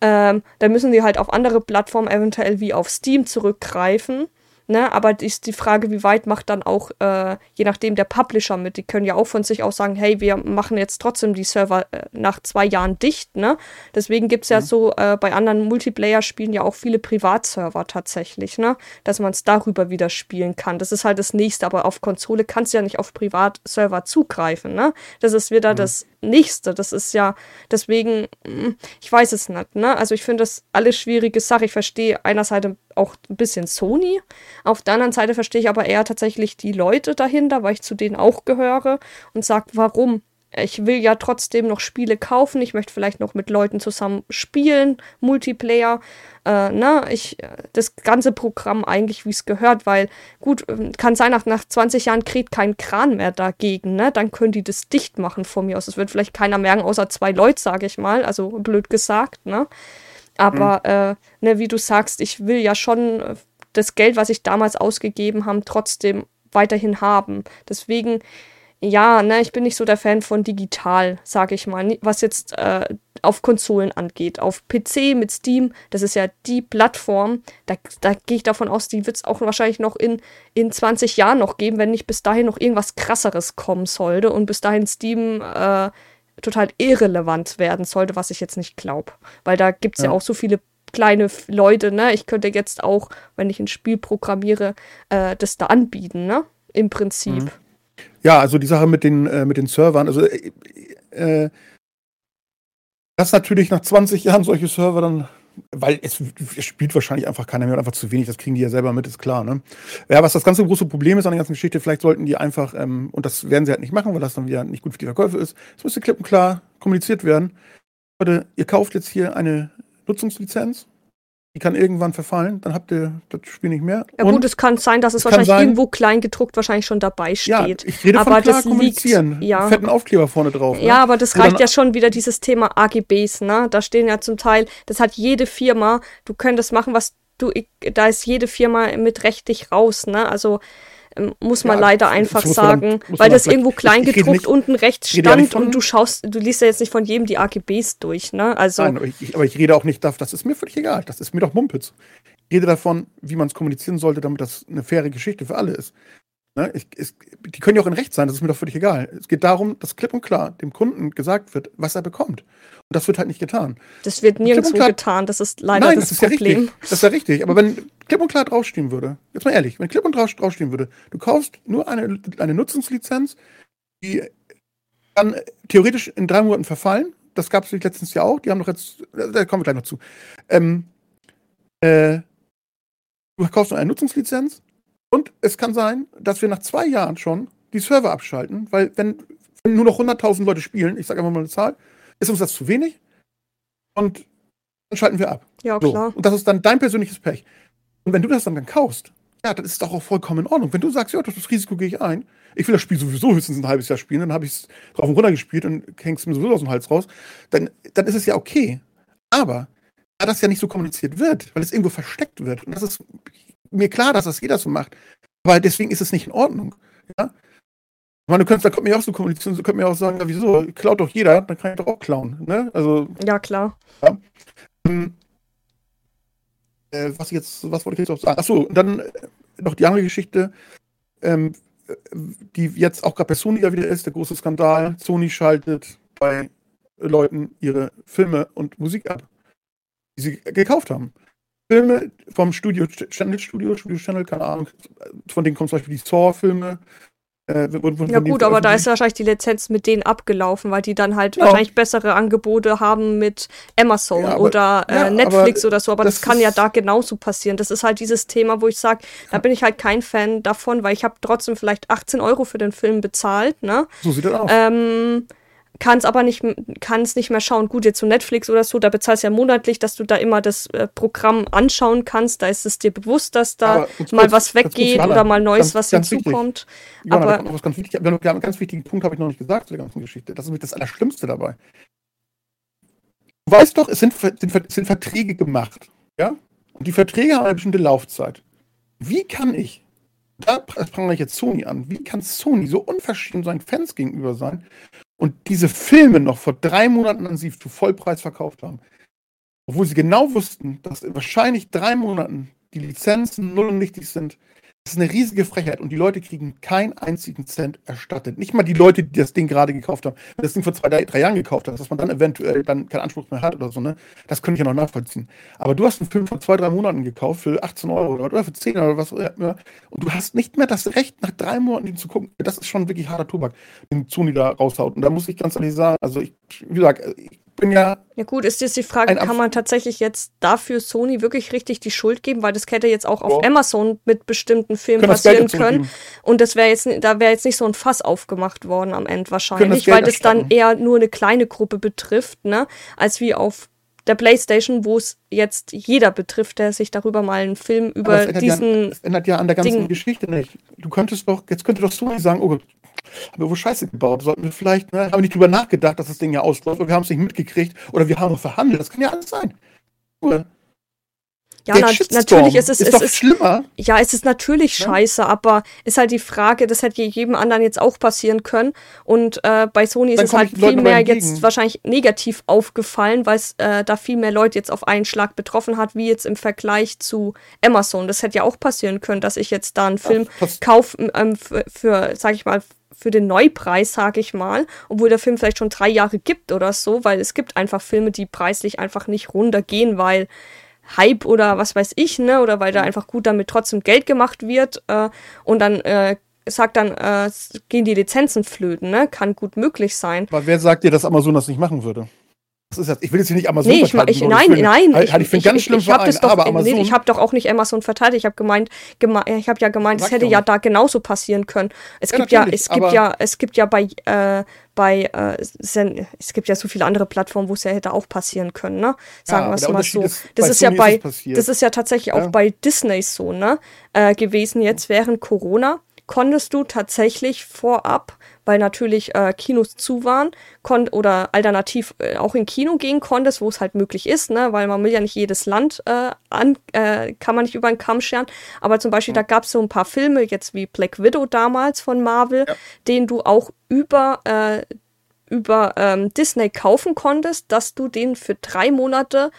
Ähm, dann müssen die halt auf andere Plattformen, eventuell wie auf Steam, zurückgreifen. Ne, aber ist die Frage, wie weit macht dann auch, äh, je nachdem, der Publisher mit. Die können ja auch von sich aus sagen, hey, wir machen jetzt trotzdem die Server äh, nach zwei Jahren dicht. Ne? Deswegen gibt es ja mhm. so äh, bei anderen Multiplayer-Spielen ja auch viele Privatserver tatsächlich, ne? dass man es darüber wieder spielen kann. Das ist halt das nächste, aber auf Konsole kannst du ja nicht auf Privatserver zugreifen. Ne? Das ist wieder mhm. das nächste. Das ist ja, deswegen, hm, ich weiß es nicht. Ne? Also ich finde das alles schwierige Sache. Ich verstehe einerseits, auch ein bisschen Sony. Auf der anderen Seite verstehe ich aber eher tatsächlich die Leute dahinter, weil ich zu denen auch gehöre und sage, warum? Ich will ja trotzdem noch Spiele kaufen. Ich möchte vielleicht noch mit Leuten zusammen spielen, Multiplayer. Äh, na, ich, das ganze Programm eigentlich, wie es gehört, weil gut, ähm, kann sein, nach, nach 20 Jahren kriegt kein Kran mehr dagegen, ne? Dann können die das dicht machen von mir aus. Das wird vielleicht keiner merken, außer zwei Leute, sage ich mal. Also blöd gesagt, ne? Aber, mhm. äh, ne, wie du sagst, ich will ja schon äh, das Geld, was ich damals ausgegeben habe, trotzdem weiterhin haben. Deswegen ja, ne, ich bin nicht so der Fan von digital, sage ich mal, was jetzt äh, auf Konsolen angeht. Auf PC mit Steam, das ist ja die Plattform, da, da gehe ich davon aus, die wird es auch wahrscheinlich noch in, in 20 Jahren noch geben, wenn nicht bis dahin noch irgendwas krasseres kommen sollte und bis dahin Steam äh, total irrelevant werden sollte, was ich jetzt nicht glaube. Weil da gibt es ja. ja auch so viele kleine Leute, ne? Ich könnte jetzt auch, wenn ich ein Spiel programmiere, äh, das da anbieten, ne? Im Prinzip. Mhm. Ja, also die Sache mit den, äh, mit den Servern, also äh, äh, dass natürlich nach 20 Jahren solche Server dann, weil es, es, spielt wahrscheinlich einfach keiner mehr, einfach zu wenig, das kriegen die ja selber mit, ist klar, ne? Ja, was das ganze große Problem ist an der ganzen Geschichte, vielleicht sollten die einfach, ähm, und das werden sie halt nicht machen, weil das dann wieder nicht gut für die Verkäufe ist, es müsste klipp und klar kommuniziert werden. Leute, ihr kauft jetzt hier eine Nutzungslizenz die kann irgendwann verfallen, dann habt ihr das Spiel nicht mehr. Ja gut, es kann sein, dass es, es wahrscheinlich sein, irgendwo klein gedruckt wahrscheinlich schon dabei steht. Ja, ich rede aber von klar das kommunizieren. Liegt, ja. fetten Aufkleber vorne drauf. Ne? Ja, aber das reicht ja schon wieder dieses Thema AGBs, ne? Da stehen ja zum Teil, das hat jede Firma, du könntest machen, was du, da ist jede Firma mit rechtlich raus, ne? Also muss man ja, leider einfach sagen, dann, weil das irgendwo kleingedruckt unten rechts stand von, und du schaust, du liest ja jetzt nicht von jedem die AGBs durch, ne? Also Nein, aber ich, aber ich rede auch nicht davon, das ist mir völlig egal, das ist mir doch Mumpitz. Ich rede davon, wie man es kommunizieren sollte, damit das eine faire Geschichte für alle ist. Ne? Ich, ich, die können ja auch in Recht sein, das ist mir doch völlig egal. Es geht darum, dass klipp und klar dem Kunden gesagt wird, was er bekommt. Und das wird halt nicht getan. Das wird nirgendwo klar, getan, das ist leider nein, das, das Problem. Ja richtig. Das ist ja richtig. Aber wenn klipp und klar draufstehen würde, jetzt mal ehrlich, wenn klipp und klar draufstehen würde, du kaufst nur eine, eine Nutzungslizenz, die kann theoretisch in drei Monaten verfallen. Das gab es letztens ja auch. Die haben doch jetzt, da kommen wir gleich noch zu. Ähm, äh, du kaufst nur eine Nutzungslizenz und es kann sein, dass wir nach zwei Jahren schon die Server abschalten, weil wenn, wenn nur noch 100.000 Leute spielen, ich sage einfach mal eine Zahl, ist uns das zu wenig und dann schalten wir ab. Ja, klar. So. Und das ist dann dein persönliches Pech. Und wenn du das dann, dann kaufst, ja, dann ist es doch auch vollkommen in Ordnung. Wenn du sagst, ja, das Risiko gehe ich ein, ich will das Spiel sowieso höchstens ein halbes Jahr spielen, dann habe ich es drauf und runter gespielt und hängst mir sowieso aus dem Hals raus, dann, dann ist es ja okay. Aber da das ja nicht so kommuniziert wird, weil es irgendwo versteckt wird, und das ist mir klar, dass das jeder so macht. Aber deswegen ist es nicht in Ordnung. Ja? Ich meine, du könntest, da kommt mir auch so kommunizieren, so könnte mir auch sagen, ja, wieso, klaut doch jeder, dann kann ich doch auch klauen. Ne? Also, ja, klar. Ja. Ähm, äh, was jetzt, was wollte ich jetzt auch sagen? Achso, dann äh, noch die andere Geschichte, ähm, die jetzt auch gerade bei Sony ja wieder ist, der große Skandal. Sony schaltet bei Leuten ihre Filme und Musik ab, die sie gekauft haben. Filme vom Studio Channel Studio, Studio Channel, keine Ahnung, von denen kommen zum Beispiel die Saw-Filme. Äh, ja gut, aber da ist wahrscheinlich die Lizenz mit denen abgelaufen, weil die dann halt ja. wahrscheinlich bessere Angebote haben mit Amazon ja, aber, oder äh, ja, Netflix oder so, aber das, das kann ja da genauso passieren. Das ist halt dieses Thema, wo ich sage, da bin ich halt kein Fan davon, weil ich habe trotzdem vielleicht 18 Euro für den Film bezahlt, ne? So sieht das aus. Ähm, kann es aber nicht, kann es nicht mehr schauen. Gut, jetzt so Netflix oder so, da bezahlst du ja monatlich, dass du da immer das äh, Programm anschauen kannst. Da ist es dir bewusst, dass da mal was weggeht oder mal Neues, ganz, was ganz hinzukommt. Johanna, aber was ganz wichtig, einen ganz wichtigen Punkt habe ich noch nicht gesagt zu der ganzen Geschichte. Das ist nämlich das Allerschlimmste dabei. Du weißt doch, es sind, sind, sind Verträge gemacht. Ja? Und die Verträge haben eine bestimmte Laufzeit. Wie kann ich, da prangere ich jetzt Sony an, wie kann Sony so unverschämt seinen Fans gegenüber sein und diese Filme noch vor drei Monaten an sie zu Vollpreis verkauft haben. Obwohl sie genau wussten, dass in wahrscheinlich drei Monaten die Lizenzen null und nichtig sind, das ist eine riesige Frechheit und die Leute kriegen keinen einzigen Cent erstattet. Nicht mal die Leute, die das Ding gerade gekauft haben. Wenn das Ding vor zwei, drei, Jahren gekauft hast, dass man dann eventuell dann keinen Anspruch mehr hat oder so, ne? Das könnte ich ja noch nachvollziehen. Aber du hast einen Film vor zwei, drei Monaten gekauft für 18 Euro oder für 10 oder was immer. Und du hast nicht mehr das Recht, nach drei Monaten ihn zu gucken. Das ist schon wirklich harter Tobak, den Sony da raushaut. Und da muss ich ganz ehrlich sagen, also ich, wie gesagt, ich bin ja. Ja gut, ist jetzt die Frage, kann man tatsächlich jetzt dafür Sony wirklich richtig die Schuld geben, weil das hätte jetzt auch auf oh. Amazon mit bestimmten Filmen passieren können. Und das wäre jetzt, da wäre jetzt nicht so ein Fass aufgemacht worden am Ende wahrscheinlich, das weil das dann eher nur eine kleine Gruppe betrifft, ne, als wie auf der PlayStation, wo es jetzt jeder betrifft, der sich darüber mal einen Film über diesen. Ja, das ändert ja an der ganzen Ding. Geschichte nicht. Du könntest doch, jetzt könnte doch Sony sagen, oh, haben wir wohl Scheiße gebaut. Sollten wir vielleicht, ne, haben wir nicht drüber nachgedacht, dass das Ding ja ausläuft, oder wir haben es nicht mitgekriegt, oder wir haben verhandelt. Das kann ja alles sein. Nur, ja, na, natürlich ist es, ist es ist, schlimmer. Ja, es ist natürlich ja? scheiße, aber ist halt die Frage, das hätte jedem anderen jetzt auch passieren können. Und äh, bei Sony Dann ist es halt viel mehr jetzt wahrscheinlich negativ aufgefallen, weil es äh, da viel mehr Leute jetzt auf einen Schlag betroffen hat, wie jetzt im Vergleich zu Amazon. Das hätte ja auch passieren können, dass ich jetzt da einen Film kaufe ähm, für, für, sag ich mal, für den Neupreis, sag ich mal, obwohl der Film vielleicht schon drei Jahre gibt oder so, weil es gibt einfach Filme, die preislich einfach nicht runtergehen, weil Hype oder was weiß ich, ne? Oder weil da mhm. einfach gut damit trotzdem Geld gemacht wird äh, und dann äh, sagt dann, äh, gehen die Lizenzen flöten, ne? Kann gut möglich sein. Aber wer sagt dir, dass Amazon das nicht machen würde? Das ist jetzt, ich will jetzt hier nicht Amazon nee, ich, ich, Nein, ich nein. Halt, ich, finde ganz schlimm ich, ich Verein, doch, aber Amazon. Nee, ich habe doch auch nicht Amazon verteidigt. Ich habe gemeint, geme ich habe ja gemeint, es hätte ja da genauso passieren können. Es ja, gibt ja, es gibt ja, es gibt ja bei äh, bei äh, es gibt ja so viele andere Plattformen, wo es ja hätte auch passieren können, ne? Sagen ja, wir es mal so. Ist, das ist ja bei, das ist ja tatsächlich ja. auch bei Disney so, ne? Äh, gewesen jetzt während Corona konntest du tatsächlich vorab weil natürlich äh, Kinos zu waren kon oder alternativ äh, auch in Kino gehen konntest, wo es halt möglich ist, ne? weil man will ja nicht jedes Land äh, an, äh, kann man nicht über den Kamm scheren. Aber zum Beispiel, mhm. da gab es so ein paar Filme, jetzt wie Black Widow damals von Marvel, ja. den du auch über äh, über ähm, Disney kaufen konntest, dass du den für drei Monate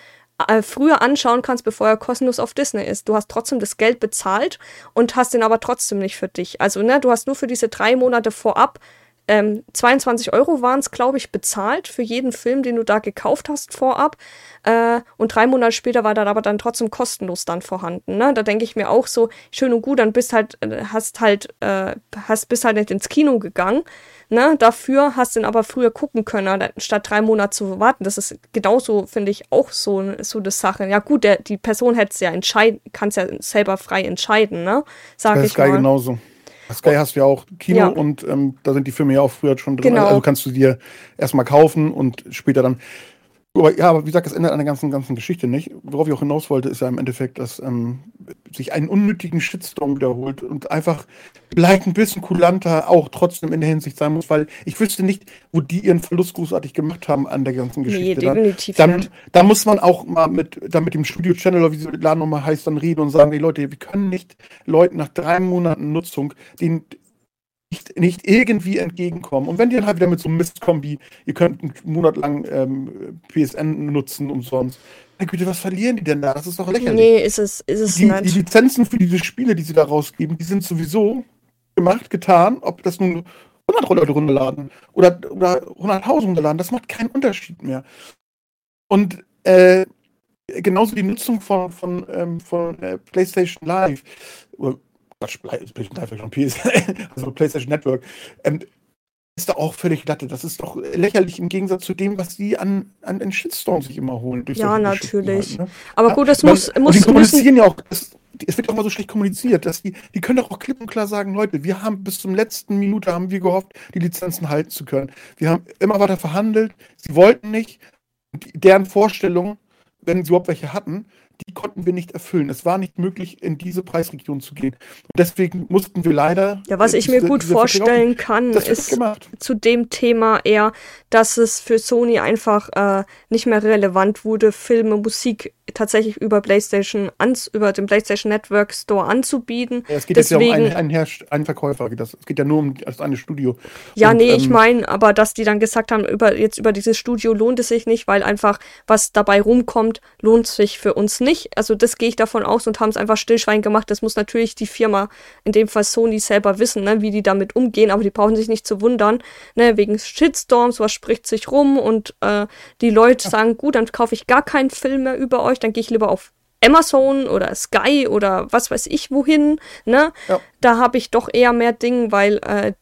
früher anschauen kannst, bevor er kostenlos auf Disney ist. Du hast trotzdem das Geld bezahlt und hast den aber trotzdem nicht für dich. Also, ne, du hast nur für diese drei Monate vorab ähm, 22 Euro waren es, glaube ich, bezahlt für jeden Film, den du da gekauft hast vorab. Äh, und drei Monate später war dann aber dann trotzdem kostenlos dann vorhanden. Ne? Da denke ich mir auch so, schön und gut, dann bist halt, äh, hast halt, äh, hast, bist halt nicht ins Kino gegangen. Ne? Dafür hast du ihn aber früher gucken können, statt drei Monate zu warten. Das ist genauso, finde ich, auch so, so eine Sache. Ja, gut, der, die Person hätte es ja entscheiden, kann es ja selber frei entscheiden, ne? Sag das ich mal. genauso. Sky hast du ja auch Kino ja. und ähm, da sind die Filme ja auch früher schon drin. Genau. Also kannst du dir erstmal kaufen und später dann aber, ja, aber wie gesagt, das ändert an der ganzen, ganzen Geschichte nicht. Worauf ich auch hinaus wollte, ist ja im Endeffekt, dass ähm, sich einen unnötigen Shitstorm wiederholt und einfach vielleicht ein bisschen kulanter auch trotzdem in der Hinsicht sein muss, weil ich wüsste nicht, wo die ihren Verlust großartig gemacht haben an der ganzen Geschichte. Nee, definitiv dann, dann, da muss man auch mal mit, dann mit dem Studio Channel oder wie sie Laden nochmal heißt, dann reden und sagen, die Leute, wir können nicht Leuten nach drei Monaten Nutzung den nicht, nicht irgendwie entgegenkommen. Und wenn die dann halt wieder mit so einem Mist kommen, wie ihr könnt einen Monat lang ähm, PSN nutzen umsonst, na Güte, was verlieren die denn da? Das ist doch lächerlich. Nee, ist es, ist es die, nicht. Die Lizenzen für diese Spiele, die sie da rausgeben, die sind sowieso gemacht, getan, ob das nun 100 Leute runterladen oder, oder 100.000 runterladen, das macht keinen Unterschied mehr. Und äh, genauso die Nutzung von, von, ähm, von äh, PlayStation Live, oder Quatsch, PlayStation Live schon PS, also PlayStation Network, ähm, ist da auch völlig latte. Das ist doch lächerlich im Gegensatz zu dem, was die an, an den Shitstorm sich immer holen. ja, natürlich. Halt, ne? Aber gut, das ja, muss, man, muss. Die kommunizieren ja auch. Das, es wird auch mal so schlecht kommuniziert, dass die, die können doch auch klipp und klar sagen, Leute, wir haben bis zum letzten Minute haben wir gehofft, die Lizenzen halten zu können. Wir haben immer weiter verhandelt, sie wollten nicht, deren Vorstellung, wenn sie überhaupt welche hatten, die konnten wir nicht erfüllen. Es war nicht möglich, in diese Preisregion zu gehen. Und deswegen mussten wir leider. Ja, was ich diese, mir gut vorstellen kann, ist zu dem Thema eher, dass es für Sony einfach äh, nicht mehr relevant wurde, Filme, Musik tatsächlich über PlayStation ans, über den PlayStation Network Store anzubieten. Ja, es geht Deswegen, jetzt ja um einen, einen, Herst einen Verkäufer. Es geht ja nur um das eine Studio. Ja, Und, nee, ähm, ich meine, aber dass die dann gesagt haben, über, jetzt über dieses Studio lohnt es sich nicht, weil einfach was dabei rumkommt, lohnt sich für uns nicht. Also das gehe ich davon aus und haben es einfach stillschweigend gemacht. Das muss natürlich die Firma, in dem Fall Sony, selber wissen, ne, wie die damit umgehen, aber die brauchen sich nicht zu wundern, ne, wegen Shitstorms, was spricht sich rum und äh, die Leute sagen, gut, dann kaufe ich gar keinen Film mehr über euch, dann gehe ich lieber auf Amazon oder Sky oder was weiß ich wohin, ne? Ja. Da habe ich doch eher mehr Dinge, weil äh,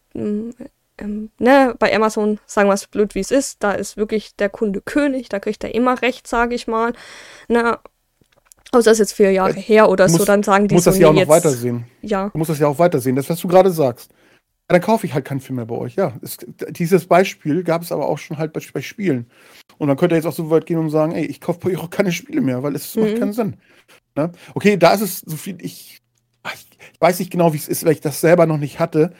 ähm, ne, bei Amazon, sagen wir es blöd, wie es ist, da ist wirklich der Kunde König, da kriegt er immer recht, sage ich mal. Ne, Außer es ist jetzt vier Jahre her oder musst, so, dann sagen die musst so, das ja auch noch jetzt, weitersehen. Ja. Du musst das ja auch weitersehen. Das, was du gerade sagst. Ja, dann kaufe ich halt keinen Film mehr bei euch. Ja, es, dieses Beispiel gab es aber auch schon halt bei, bei, Spielen. Und dann könnt ihr jetzt auch so weit gehen und sagen, ey, ich kaufe bei euch auch keine Spiele mehr, weil es mhm. macht keinen Sinn. Ne? Okay, da ist es so viel, ich, ich weiß nicht genau, wie es ist, weil ich das selber noch nicht hatte.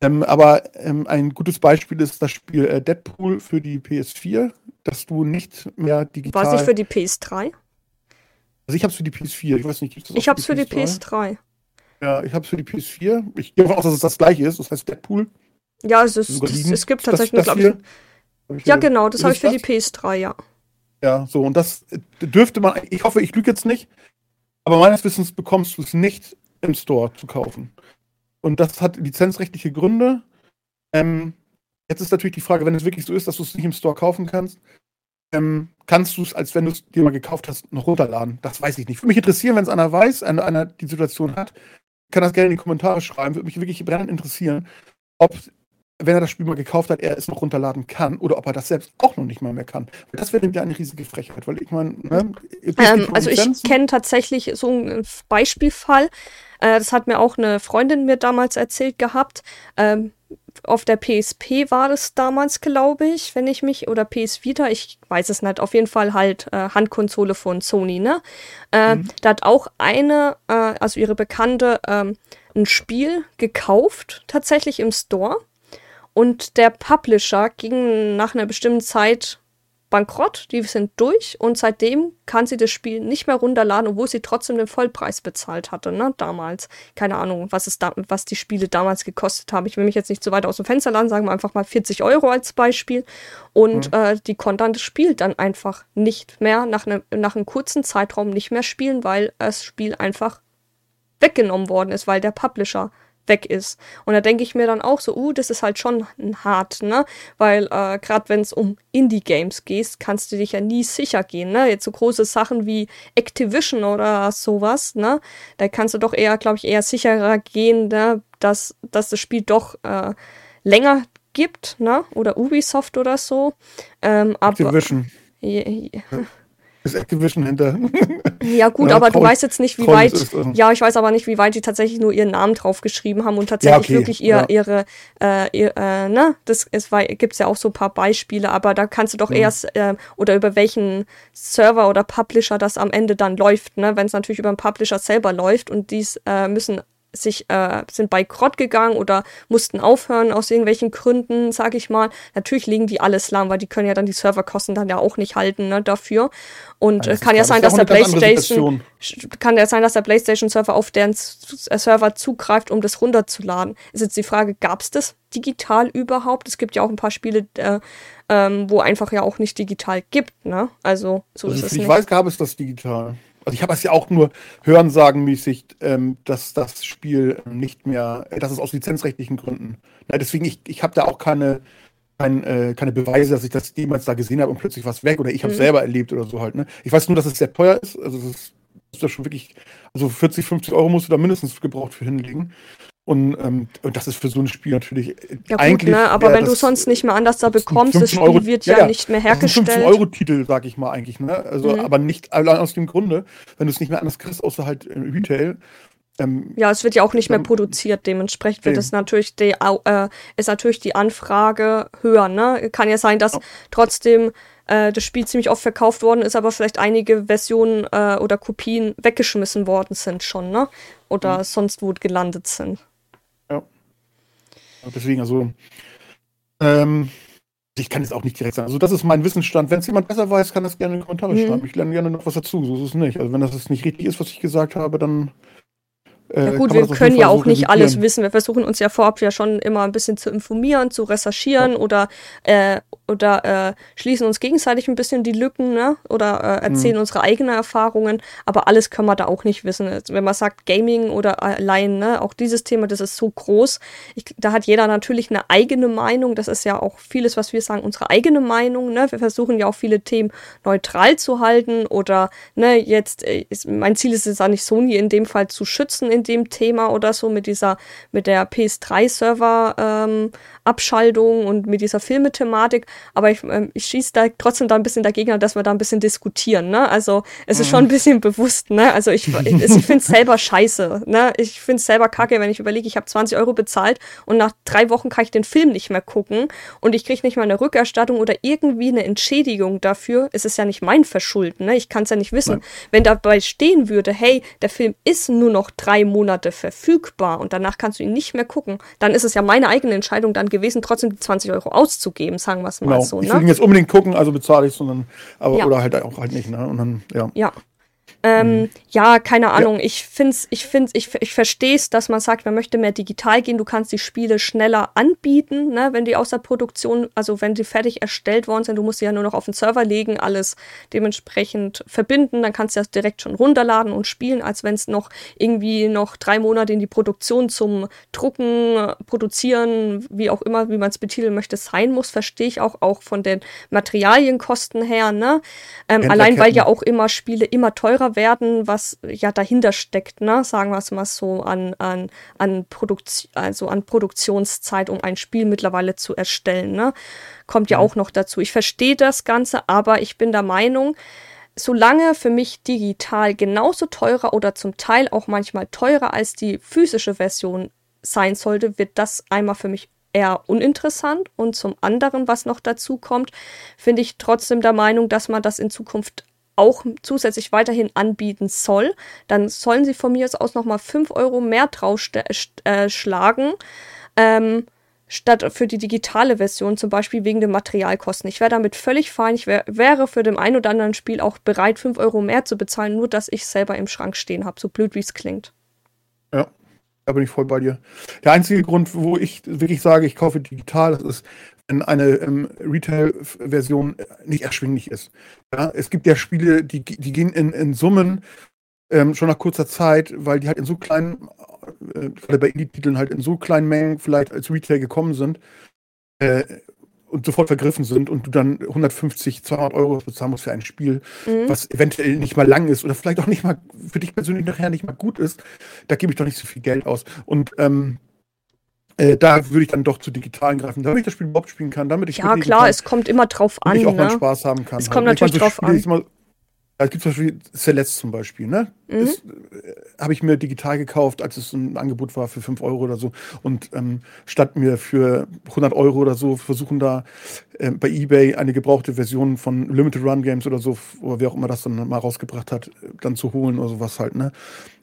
Ähm, aber ähm, ein gutes Beispiel ist das Spiel äh, Deadpool für die PS4, dass du nicht mehr digital. War es nicht für die PS3? Also ich habe es für die PS4. Ich weiß nicht, gibt es Ich habe es für die PS3. Ja, ich habe es für die PS4. Ich gehe davon aus, dass es das gleiche ist. Das heißt Deadpool. Ja, es, ist, das, es gibt tatsächlich, glaube ich. Ja, genau, das habe ich für das? die PS3, ja. Ja, so, und das dürfte man, ich hoffe, ich lüge jetzt nicht, aber meines Wissens bekommst du es nicht im Store zu kaufen. Und das hat lizenzrechtliche Gründe. Ähm, jetzt ist natürlich die Frage, wenn es wirklich so ist, dass du es nicht im Store kaufen kannst, ähm, kannst du es, als wenn du es dir mal gekauft hast, noch runterladen. Das weiß ich nicht. Würde mich interessieren, wenn es einer weiß, einer, einer die Situation hat, kann das gerne in die Kommentare schreiben. Würde mich wirklich brennend interessieren, ob, wenn er das Spiel mal gekauft hat, er es noch runterladen kann oder ob er das selbst auch noch nicht mal mehr kann. Das wäre nämlich eine riesige Frechheit, weil ich meine, ne, ähm, also ich kenne tatsächlich so einen Beispielfall. Äh, das hat mir auch eine Freundin mir damals erzählt gehabt. Ähm, auf der PSP war das damals, glaube ich, wenn ich mich, oder PS Vita, ich weiß es nicht, auf jeden Fall halt äh, Handkonsole von Sony, ne? Äh, mhm. Da hat auch eine, äh, also ihre Bekannte, ähm, ein Spiel gekauft, tatsächlich im Store. Und der Publisher ging nach einer bestimmten Zeit bankrott, die sind durch und seitdem kann sie das Spiel nicht mehr runterladen, obwohl sie trotzdem den Vollpreis bezahlt hatte, ne, damals. Keine Ahnung, was, es da, was die Spiele damals gekostet haben. Ich will mich jetzt nicht zu weit aus dem Fenster laden, sagen wir einfach mal 40 Euro als Beispiel. Und mhm. äh, die konnte dann das Spiel dann einfach nicht mehr, nach, ne, nach einem kurzen Zeitraum nicht mehr spielen, weil das Spiel einfach weggenommen worden ist, weil der Publisher weg ist. Und da denke ich mir dann auch so, uh, das ist halt schon hart, ne? Weil äh, gerade wenn es um Indie-Games geht, kannst du dich ja nie sicher gehen, ne? Jetzt so große Sachen wie Activision oder sowas, ne? Da kannst du doch eher, glaube ich, eher sicherer gehen, ne? dass, dass das Spiel doch äh, länger gibt, ne? Oder Ubisoft oder so. Ähm, Activision. Ja, ja ist Activision hinter. Ja, gut, ja, aber du weißt jetzt nicht, wie weit. Ist, ähm, ja, ich weiß aber nicht, wie weit die tatsächlich nur ihren Namen draufgeschrieben haben und tatsächlich ja, okay, wirklich ihr, ja. ihre, äh, ihr, äh, ne, das es gibt ja auch so ein paar Beispiele, aber da kannst du doch mhm. erst, äh, oder über welchen Server oder Publisher das am Ende dann läuft, ne, wenn es natürlich über den Publisher selber läuft und dies äh, müssen sich äh, sind bei Grott gegangen oder mussten aufhören aus irgendwelchen Gründen, sage ich mal. Natürlich legen die alles lahm, weil die können ja dann die Serverkosten dann ja auch nicht halten ne, dafür. Und äh, kann ja sein, dass der PlayStation kann ja sein, dass der PlayStation Server auf deren äh, Server zugreift, um das runterzuladen. Ist jetzt die Frage, gab es das digital überhaupt? Es gibt ja auch ein paar Spiele, äh, ähm, wo einfach ja auch nicht digital gibt, ne? Also so also, ist es ich nicht. Ich weiß, gab es das digital also ich habe es ja auch nur hörensagenmäßig, ähm, dass das Spiel nicht mehr, äh, das ist aus lizenzrechtlichen Gründen. Na, deswegen, ich, ich habe da auch keine, kein, äh, keine Beweise, dass ich das jemals da gesehen habe und plötzlich was weg oder ich habe es mhm. selber erlebt oder so halt. Ne? Ich weiß nur, dass es sehr teuer ist. Also es ist, ist das schon wirklich, also 40, 50 Euro musst du da mindestens gebraucht für hinlegen. Und, ähm, und das ist für so ein Spiel natürlich äh, ja, gut, eigentlich. Ne? Aber wenn du sonst nicht mehr anders da bekommst, das Spiel Euro, wird ja, ja, nicht mehr hergestellt. Das ist ein 15-Euro-Titel, sag ich mal eigentlich. Ne? Also, mhm. aber nicht allein aus dem Grunde, wenn du es nicht mehr anders kriegst, außer halt im Retail. Ähm, ja, es wird ja auch nicht mehr produziert, dementsprechend wird es natürlich die, äh, ist natürlich die Anfrage höher. Ne? Kann ja sein, dass ja. trotzdem äh, das Spiel ziemlich oft verkauft worden ist, aber vielleicht einige Versionen äh, oder Kopien weggeschmissen worden sind schon, ne? Oder mhm. sonst wo gelandet sind. Deswegen, also, ähm, ich kann es auch nicht direkt sagen. Also, das ist mein Wissensstand. Wenn es jemand besser weiß, kann das gerne in die Kommentare mhm. schreiben. Ich lerne gerne noch was dazu. So ist es nicht. Also, wenn das nicht richtig ist, was ich gesagt habe, dann ja gut, wir können ja auch nicht alles wissen. Wir versuchen uns ja vorab ja schon immer ein bisschen zu informieren, zu recherchieren ja. oder, äh, oder äh, schließen uns gegenseitig ein bisschen die Lücken ne? oder äh, erzählen mhm. unsere eigenen Erfahrungen. Aber alles können wir da auch nicht wissen. Wenn man sagt Gaming oder allein, ne? auch dieses Thema, das ist so groß. Ich, da hat jeder natürlich eine eigene Meinung. Das ist ja auch vieles, was wir sagen, unsere eigene Meinung. Ne? Wir versuchen ja auch viele Themen neutral zu halten oder ne, jetzt, äh, ist, mein Ziel ist es ja nicht Sony in dem Fall zu schützen in dem Thema oder so mit dieser, mit der PS3-Server, ähm, Abschaltung und mit dieser Filmethematik, aber ich, ähm, ich schieße da trotzdem da ein bisschen dagegen, dass wir da ein bisschen diskutieren, ne? Also es ist schon ein mhm. bisschen bewusst, ne? Also ich, ich, ich finde es selber scheiße, ne? Ich finde es selber kacke, wenn ich überlege, ich habe 20 Euro bezahlt und nach drei Wochen kann ich den Film nicht mehr gucken und ich kriege nicht mal eine Rückerstattung oder irgendwie eine Entschädigung dafür. Es ist ja nicht mein Verschulden, ne? Ich kann es ja nicht wissen. Nein. Wenn dabei stehen würde, hey, der Film ist nur noch drei Monate verfügbar und danach kannst du ihn nicht mehr gucken, dann ist es ja meine eigene Entscheidung dann gewesen, trotzdem die 20 Euro auszugeben, sagen wir es mal genau. so. Ne? Ich will ihn jetzt unbedingt gucken, also bezahle ich es, aber ja. oder halt auch halt nicht, ne? Und dann, ja. Ja, ähm, mhm. Ja, keine Ahnung. Ja. Ich finde ich find's, ich, ich verstehe es, dass man sagt, man möchte mehr digital gehen. Du kannst die Spiele schneller anbieten, ne, wenn die aus der Produktion, also wenn die fertig erstellt worden sind. Du musst sie ja nur noch auf den Server legen, alles dementsprechend verbinden. Dann kannst du das direkt schon runterladen und spielen, als wenn es noch irgendwie noch drei Monate in die Produktion zum Drucken, Produzieren, wie auch immer, wie man es betiteln möchte, sein muss. Verstehe ich auch, auch von den Materialienkosten her. Ne? Ähm, allein weil ja auch immer Spiele immer teurer werden, was ja dahinter steckt, ne? sagen wir es mal so, an, an, an, Produkt, also an Produktionszeit, um ein Spiel mittlerweile zu erstellen. Ne? Kommt ja, ja auch noch dazu. Ich verstehe das Ganze, aber ich bin der Meinung, solange für mich digital genauso teurer oder zum Teil auch manchmal teurer als die physische Version sein sollte, wird das einmal für mich eher uninteressant. Und zum anderen, was noch dazu kommt, finde ich trotzdem der Meinung, dass man das in Zukunft auch zusätzlich weiterhin anbieten soll, dann sollen sie von mir aus nochmal 5 Euro mehr draufschlagen. Äh, ähm, statt für die digitale Version, zum Beispiel wegen den Materialkosten. Ich wäre damit völlig fein. Ich wär, wäre für dem ein oder anderen Spiel auch bereit, 5 Euro mehr zu bezahlen, nur dass ich selber im Schrank stehen habe, so blöd wie es klingt. Ja, da bin ich voll bei dir. Der einzige Grund, wo ich wirklich sage, ich kaufe digital, das ist, wenn eine ähm, Retail-Version nicht erschwinglich ist. Ja, es gibt ja Spiele, die, die gehen in, in Summen ähm, schon nach kurzer Zeit, weil die halt in so kleinen, äh, gerade bei Indie-Titeln halt in so kleinen Mengen vielleicht als Retail gekommen sind äh, und sofort vergriffen sind und du dann 150, 200 Euro bezahlen musst für ein Spiel, mhm. was eventuell nicht mal lang ist oder vielleicht auch nicht mal für dich persönlich nachher nicht mal gut ist, da gebe ich doch nicht so viel Geld aus. Und ähm, äh, da würde ich dann doch zu digitalen greifen, damit ich das Spiel überhaupt spielen kann, damit ich Ja, klar, kann, es kommt immer drauf an. Ich auch ne? mal Spaß haben kann. Es kommt halt. natürlich drauf an. Mal, es gibt zum Beispiel Celeste zum Beispiel, ne? Mhm. Äh, habe ich mir digital gekauft, als es ein Angebot war für 5 Euro oder so. Und ähm, statt mir für 100 Euro oder so versuchen da äh, bei Ebay eine gebrauchte Version von Limited Run Games oder so, oder wer auch immer das dann mal rausgebracht hat, dann zu holen oder sowas halt, ne?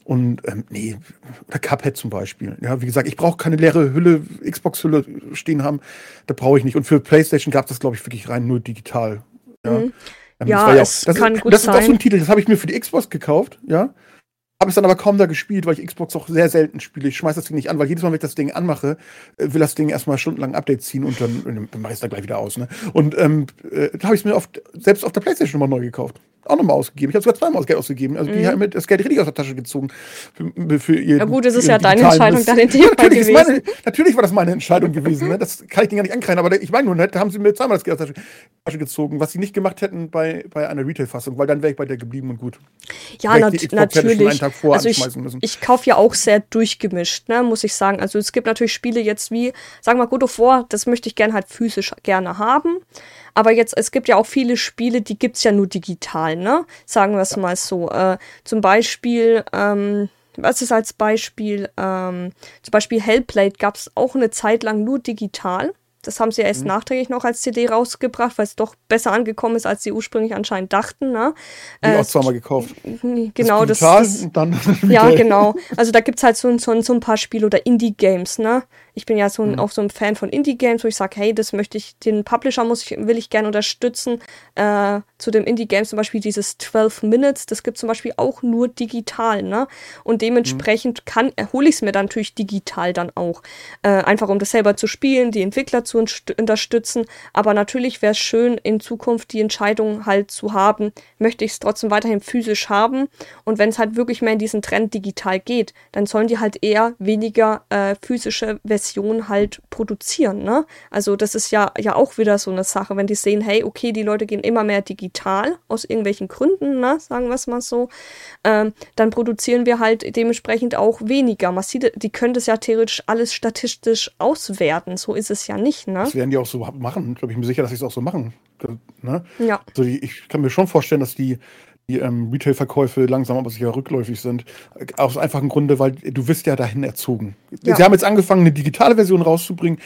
Und ähm, nee, oder Cuphead zum Beispiel. Ja, wie gesagt, ich brauche keine leere Hülle, Xbox-Hülle stehen haben. Da brauche ich nicht. Und für PlayStation gab es das, glaube ich, wirklich rein nur digital. Ja, mhm. ähm, ja, ja es das kann ist, gut das sein. Das ist auch so ein Titel, das habe ich mir für die Xbox gekauft, ja. Habe es dann aber kaum da gespielt, weil ich Xbox auch sehr selten spiele. Ich schmeiße das Ding nicht an, weil jedes Mal, wenn ich das Ding anmache, äh, will das Ding erstmal stundenlang Update ziehen und dann, dann mache ich es da gleich wieder aus. Ne? Und ähm, äh, da habe ich es mir oft, selbst auf der Playstation nochmal neu gekauft auch nochmal ausgegeben. Ich habe sogar zweimal das Geld ausgegeben. Also mhm. die haben mit das Geld richtig aus der Tasche gezogen. Für, für ihr, ja gut, es ist ja deine Entscheidung dann in dem [laughs] Fall gewesen. Meine, natürlich war das meine Entscheidung gewesen. Ne? [laughs] Das kann ich denen gar nicht ankreiden. Aber ich meine nur, da haben sie mir zweimal das Geld aus der Tasche gezogen, was sie nicht gemacht hätten bei, bei einer Retail-Fassung, weil dann wäre ich bei der geblieben und gut. Ja, nat natürlich. Also ich, ich kaufe ja auch sehr durchgemischt, ne, muss ich sagen. Also es gibt natürlich Spiele jetzt wie, sagen wir God of War, das möchte ich gerne halt physisch gerne haben. Aber jetzt, es gibt ja auch viele Spiele, die gibt es ja nur digital, ne? Sagen wir es ja. mal so. Äh, zum Beispiel, ähm, was ist als Beispiel? Ähm, zum Beispiel Hellblade gab es auch eine Zeit lang nur digital. Das haben sie erst mhm. nachträglich noch als CD rausgebracht, weil es doch besser angekommen ist, als sie ursprünglich anscheinend dachten. Ne? Die äh, auch zweimal gekauft. [laughs] Genau, das, das, das [laughs] Ja, genau. Also da gibt es halt so, so, so ein paar Spiele oder Indie-Games, ne? Ich bin ja so ein, mhm. auch so ein Fan von Indie-Games, wo ich sage, hey, das möchte ich, den Publisher muss ich, will ich gerne unterstützen. Äh, zu dem Indie-Games zum Beispiel dieses 12 Minutes, das gibt zum Beispiel auch nur digital, ne? Und dementsprechend mhm. kann, hole ich es mir dann natürlich digital dann auch. Äh, einfach um das selber zu spielen, die Entwickler zu zu unterstützen. Aber natürlich wäre es schön, in Zukunft die Entscheidung halt zu haben, möchte ich es trotzdem weiterhin physisch haben. Und wenn es halt wirklich mehr in diesen Trend digital geht, dann sollen die halt eher weniger äh, physische Versionen halt produzieren. Ne? Also das ist ja, ja auch wieder so eine Sache, wenn die sehen, hey, okay, die Leute gehen immer mehr digital aus irgendwelchen Gründen, ne? sagen wir es mal so, ähm, dann produzieren wir halt dementsprechend auch weniger. Man sieht, die können das ja theoretisch alles statistisch auswerten. So ist es ja nicht. Ne? Das werden die auch so machen. Ich glaube, ich bin sicher, dass sie es auch so machen. Ne? Ja. Also die, ich kann mir schon vorstellen, dass die die ähm, Retail-Verkäufe langsam aber sicher rückläufig sind. Aus einfachen Grunde, weil du wirst ja dahin erzogen. Ja. Sie haben jetzt angefangen, eine digitale Version rauszubringen.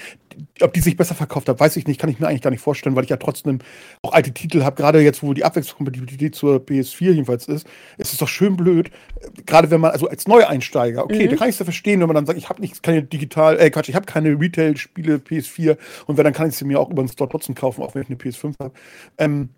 Ob die sich besser verkauft hat, weiß ich nicht, kann ich mir eigentlich gar nicht vorstellen, weil ich ja trotzdem auch alte Titel habe. Gerade jetzt, wo die Abwechslungskompatibilität zur PS4 jedenfalls ist, ist es doch schön blöd. Gerade wenn man, also als Neueinsteiger, okay, mhm. da kann ich es ja verstehen, wenn man dann sagt, ich habe nicht keine digital, äh Quatsch, ich habe keine Retail-Spiele PS4 und wenn, dann kann ich sie mir auch über den Store trotzdem kaufen, auch wenn ich eine PS5 habe. Ähm,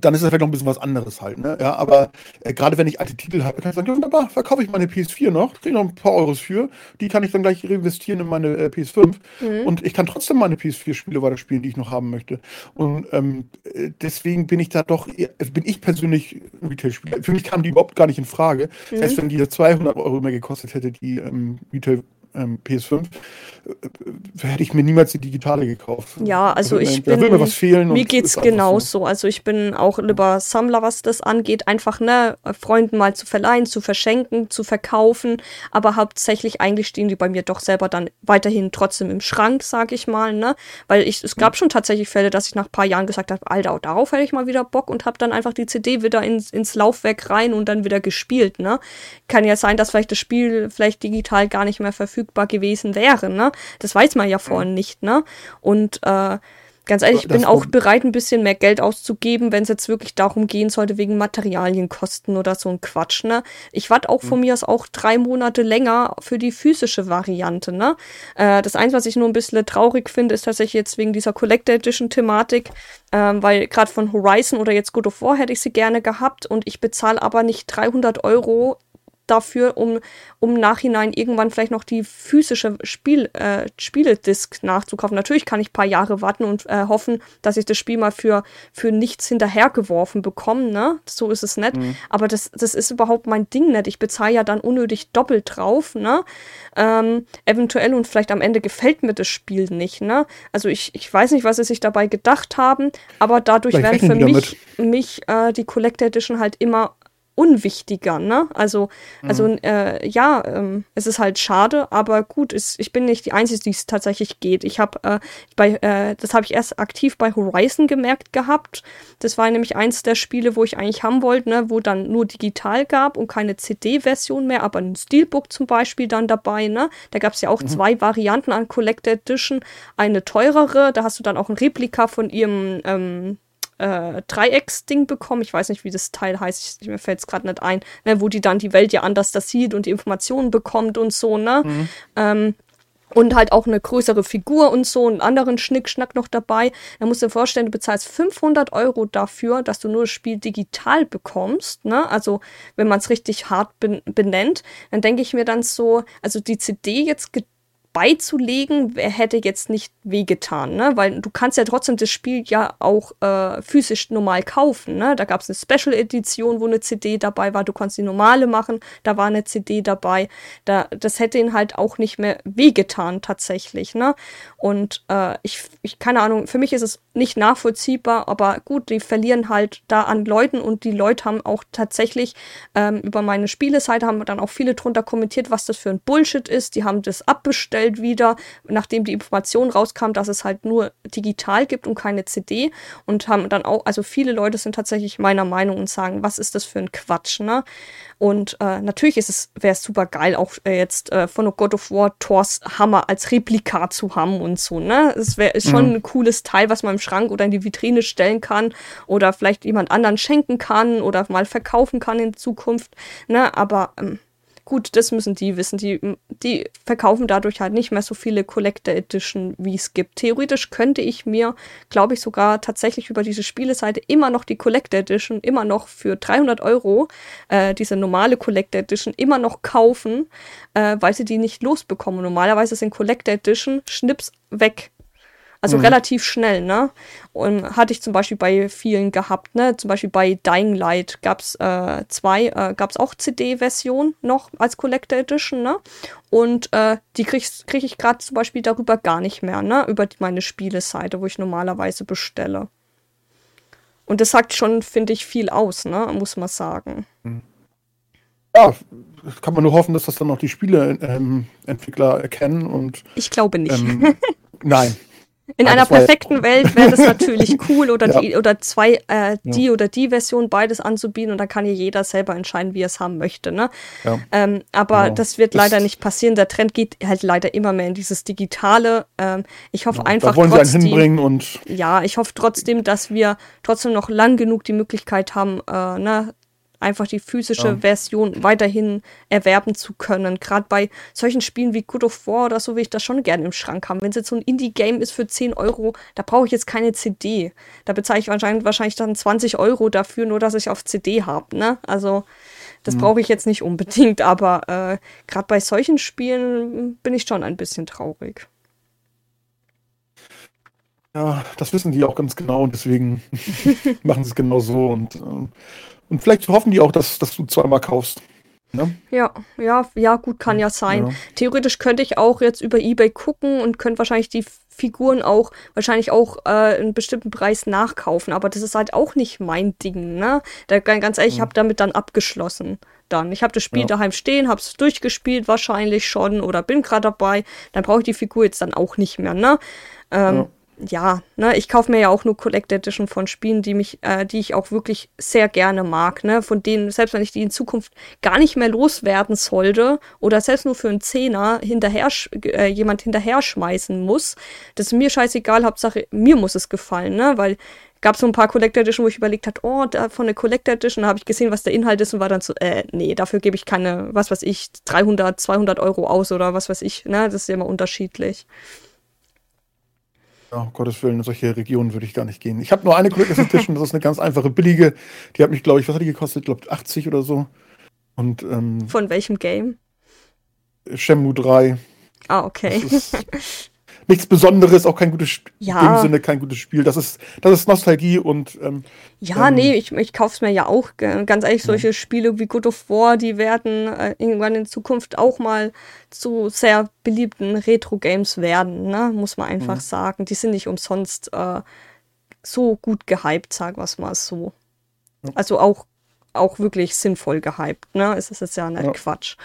dann ist das vielleicht noch ein bisschen was anderes halt, ne? Ja, aber äh, gerade wenn ich alte Titel habe, kann ich sagen, ja, wunderbar, verkaufe ich meine PS4 noch, kriege noch ein paar Euros für, die kann ich dann gleich reinvestieren in meine äh, PS5 mhm. und ich kann trotzdem meine PS4-Spiele weiterspielen, die ich noch haben möchte. Und ähm, äh, deswegen bin ich da doch, also bin ich persönlich Retail-Spieler. Für mich kam die überhaupt gar nicht in Frage. Mhm. Das heißt, wenn die 200 Euro mehr gekostet hätte, die ähm, Retail ähm, PS5, äh, hätte ich mir niemals die digitale gekauft. Ja, also da ich bin, da will mir was fehlen. Mir geht's genauso. So. Also ich bin auch lieber Sammler, was das angeht. Einfach, ne, Freunden mal zu verleihen, zu verschenken, zu verkaufen. Aber hauptsächlich eigentlich stehen die bei mir doch selber dann weiterhin trotzdem im Schrank, sag ich mal, ne. Weil ich, es gab schon tatsächlich Fälle, dass ich nach ein paar Jahren gesagt habe, Alter, darauf hätte ich mal wieder Bock und habe dann einfach die CD wieder ins, ins Laufwerk rein und dann wieder gespielt, ne. Kann ja sein, dass vielleicht das Spiel vielleicht digital gar nicht mehr verfügbar verfügbar gewesen wäre, ne? Das weiß man ja vorhin nicht, ne? Und äh, ganz ehrlich, ich bin auch bereit, ein bisschen mehr Geld auszugeben, wenn es jetzt wirklich darum gehen sollte, wegen Materialienkosten oder so ein Quatsch, ne? Ich warte auch von mhm. mir aus auch drei Monate länger für die physische Variante, ne? Äh, das eins, was ich nur ein bisschen traurig finde, ist tatsächlich jetzt wegen dieser Collector Edition Thematik, ähm, weil gerade von Horizon oder jetzt God of War hätte ich sie gerne gehabt und ich bezahle aber nicht 300 Euro dafür, um, um nachhinein irgendwann vielleicht noch die physische Spiel, äh, Spieledisk nachzukaufen. Natürlich kann ich ein paar Jahre warten und äh, hoffen, dass ich das Spiel mal für, für nichts hinterhergeworfen bekomme, ne? So ist es nicht. Mhm. Aber das, das ist überhaupt mein Ding nicht. Ich bezahle ja dann unnötig doppelt drauf, ne? Ähm, eventuell und vielleicht am Ende gefällt mir das Spiel nicht, ne? Also ich, ich weiß nicht, was sie sich dabei gedacht haben, aber dadurch vielleicht werden für mich, mich äh, die Collector Edition halt immer unwichtiger, ne? Also, also mhm. äh, ja, ähm, es ist halt schade, aber gut, es, ich bin nicht die Einzige, die es tatsächlich geht. Ich habe äh, bei, äh, das habe ich erst aktiv bei Horizon gemerkt gehabt. Das war nämlich eins der Spiele, wo ich eigentlich haben wollte, ne, wo dann nur digital gab und keine CD-Version mehr, aber ein Steelbook zum Beispiel dann dabei, ne? Da gab es ja auch mhm. zwei Varianten an Collector Edition. Eine teurere, da hast du dann auch ein Replika von ihrem ähm, äh, Dreiecksding bekommen. Ich weiß nicht, wie das Teil heißt. Ich, mir fällt es gerade nicht ein. Ne, wo die dann die Welt ja anders das sieht und die Informationen bekommt und so, ne? Mhm. Ähm, und halt auch eine größere Figur und so, einen anderen Schnickschnack noch dabei. Da musst du dir vorstellen, du bezahlst 500 Euro dafür, dass du nur das Spiel digital bekommst. Ne? Also, wenn man es richtig hart benennt, dann denke ich mir dann so, also die CD jetzt beizulegen, hätte jetzt nicht wehgetan, ne? Weil du kannst ja trotzdem das Spiel ja auch äh, physisch normal kaufen, ne? Da gab es eine Special Edition, wo eine CD dabei war, du konntest die normale machen, da war eine CD dabei. Da, das hätte ihn halt auch nicht mehr wehgetan, tatsächlich, ne? Und äh, ich, ich, keine Ahnung, für mich ist es nicht nachvollziehbar, aber gut, die verlieren halt da an Leuten und die Leute haben auch tatsächlich ähm, über meine Spieleseite haben dann auch viele drunter kommentiert, was das für ein Bullshit ist. Die haben das abbestellt wieder, nachdem die Information rauskam, dass es halt nur digital gibt und keine CD und haben dann auch, also viele Leute sind tatsächlich meiner Meinung und sagen, was ist das für ein Quatsch, ne? Und äh, natürlich ist es, wäre es super geil, auch äh, jetzt äh, von God of War Thors Hammer als Replika zu haben und so, ne? Es wäre schon mhm. ein cooles Teil, was man im Schrank oder in die Vitrine stellen kann oder vielleicht jemand anderen schenken kann oder mal verkaufen kann in Zukunft, ne? Aber ähm, Gut, das müssen die wissen. Die, die verkaufen dadurch halt nicht mehr so viele Collector Edition, wie es gibt. Theoretisch könnte ich mir, glaube ich, sogar tatsächlich über diese Spieleseite immer noch die Collector Edition, immer noch für 300 Euro, äh, diese normale Collector Edition, immer noch kaufen, äh, weil sie die nicht losbekommen. Normalerweise sind Collector Edition Schnips weg. Also mhm. relativ schnell, ne? Und hatte ich zum Beispiel bei vielen gehabt, ne? Zum Beispiel bei Dying Light gab es äh, zwei, äh, gab es auch CD-Version noch als Collector Edition, ne? Und äh, die kriege krieg ich gerade zum Beispiel darüber gar nicht mehr, ne? Über die, meine Spieleseite, wo ich normalerweise bestelle. Und das sagt schon, finde ich, viel aus, ne? Muss man sagen. Mhm. Ja, kann man nur hoffen, dass das dann auch die Spieleentwickler ähm, erkennen und. Ich glaube nicht. Ähm, [laughs] nein, in einer perfekten Welt wäre das [laughs] natürlich cool oder ja. die oder zwei äh, die ja. oder die Version beides anzubieten und dann kann ja jeder selber entscheiden, wie er es haben möchte. Ne? Ja. Ähm, aber genau. das wird das leider nicht passieren. Der Trend geht halt leider immer mehr in dieses Digitale. Ähm, ich hoffe einfach da wollen trotzdem, sie einen hinbringen und ja, ich hoffe trotzdem, dass wir trotzdem noch lang genug die Möglichkeit haben, äh, ne, einfach die physische ja. Version weiterhin erwerben zu können. Gerade bei solchen Spielen wie God of War oder so will ich das schon gerne im Schrank haben. Wenn es jetzt so ein Indie-Game ist für 10 Euro, da brauche ich jetzt keine CD. Da bezahle ich wahrscheinlich, wahrscheinlich dann 20 Euro dafür, nur dass ich auf CD habe. Ne? Also das mhm. brauche ich jetzt nicht unbedingt, aber äh, gerade bei solchen Spielen bin ich schon ein bisschen traurig. Ja, das wissen die auch ganz genau und deswegen [laughs] [laughs] machen sie es genau so und äh, und vielleicht hoffen die auch, dass, dass du zweimal kaufst. Ne? Ja, ja, ja, gut, kann ja sein. Ja. Theoretisch könnte ich auch jetzt über Ebay gucken und könnte wahrscheinlich die Figuren auch wahrscheinlich auch äh, einen bestimmten Preis nachkaufen, aber das ist halt auch nicht mein Ding, ne? Da, ganz ehrlich, ich habe damit dann abgeschlossen. Dann. Ich habe das Spiel ja. daheim stehen, habe es durchgespielt wahrscheinlich schon oder bin gerade dabei. Dann brauche ich die Figur jetzt dann auch nicht mehr, ne? Ähm, ja ja, ne, ich kaufe mir ja auch nur Collect Edition von Spielen, die mich, äh, die ich auch wirklich sehr gerne mag, ne, von denen, selbst wenn ich die in Zukunft gar nicht mehr loswerden sollte oder selbst nur für einen Zehner hinterher, äh, jemand hinterher schmeißen muss, das ist mir scheißegal, Hauptsache, mir muss es gefallen, ne, weil gab so ein paar Collector Edition, wo ich überlegt habe, oh, da von der Collector Edition habe ich gesehen, was der Inhalt ist und war dann so, äh, nee, dafür gebe ich keine, was weiß ich, 300, 200 Euro aus oder was weiß ich, ne, das ist ja immer unterschiedlich. Ja, um Gottes Willen, in solche Regionen würde ich gar nicht gehen. Ich habe nur eine Collectors Edition, das ist eine ganz einfache, billige. Die hat mich, glaube ich, was hat die gekostet? Ich glaube 80 oder so. Und, ähm, Von welchem Game? Shenmue 3. Ah, okay. [laughs] nichts Besonderes, auch kein gutes Spiel. Ja. In dem Sinne kein gutes Spiel. Das ist, das ist Nostalgie und. Ähm, ja, ähm, nee, ich, ich kauf's mir ja auch. Ganz ehrlich, solche ja. Spiele wie God of War, die werden äh, irgendwann in Zukunft auch mal zu sehr beliebten Retro-Games werden, ne? Muss man einfach mhm. sagen. Die sind nicht umsonst äh, so gut gehypt, sagen wir es mal so. Ja. Also auch, auch wirklich sinnvoll gehypt, ne? Es ist jetzt ja nicht. Quatsch.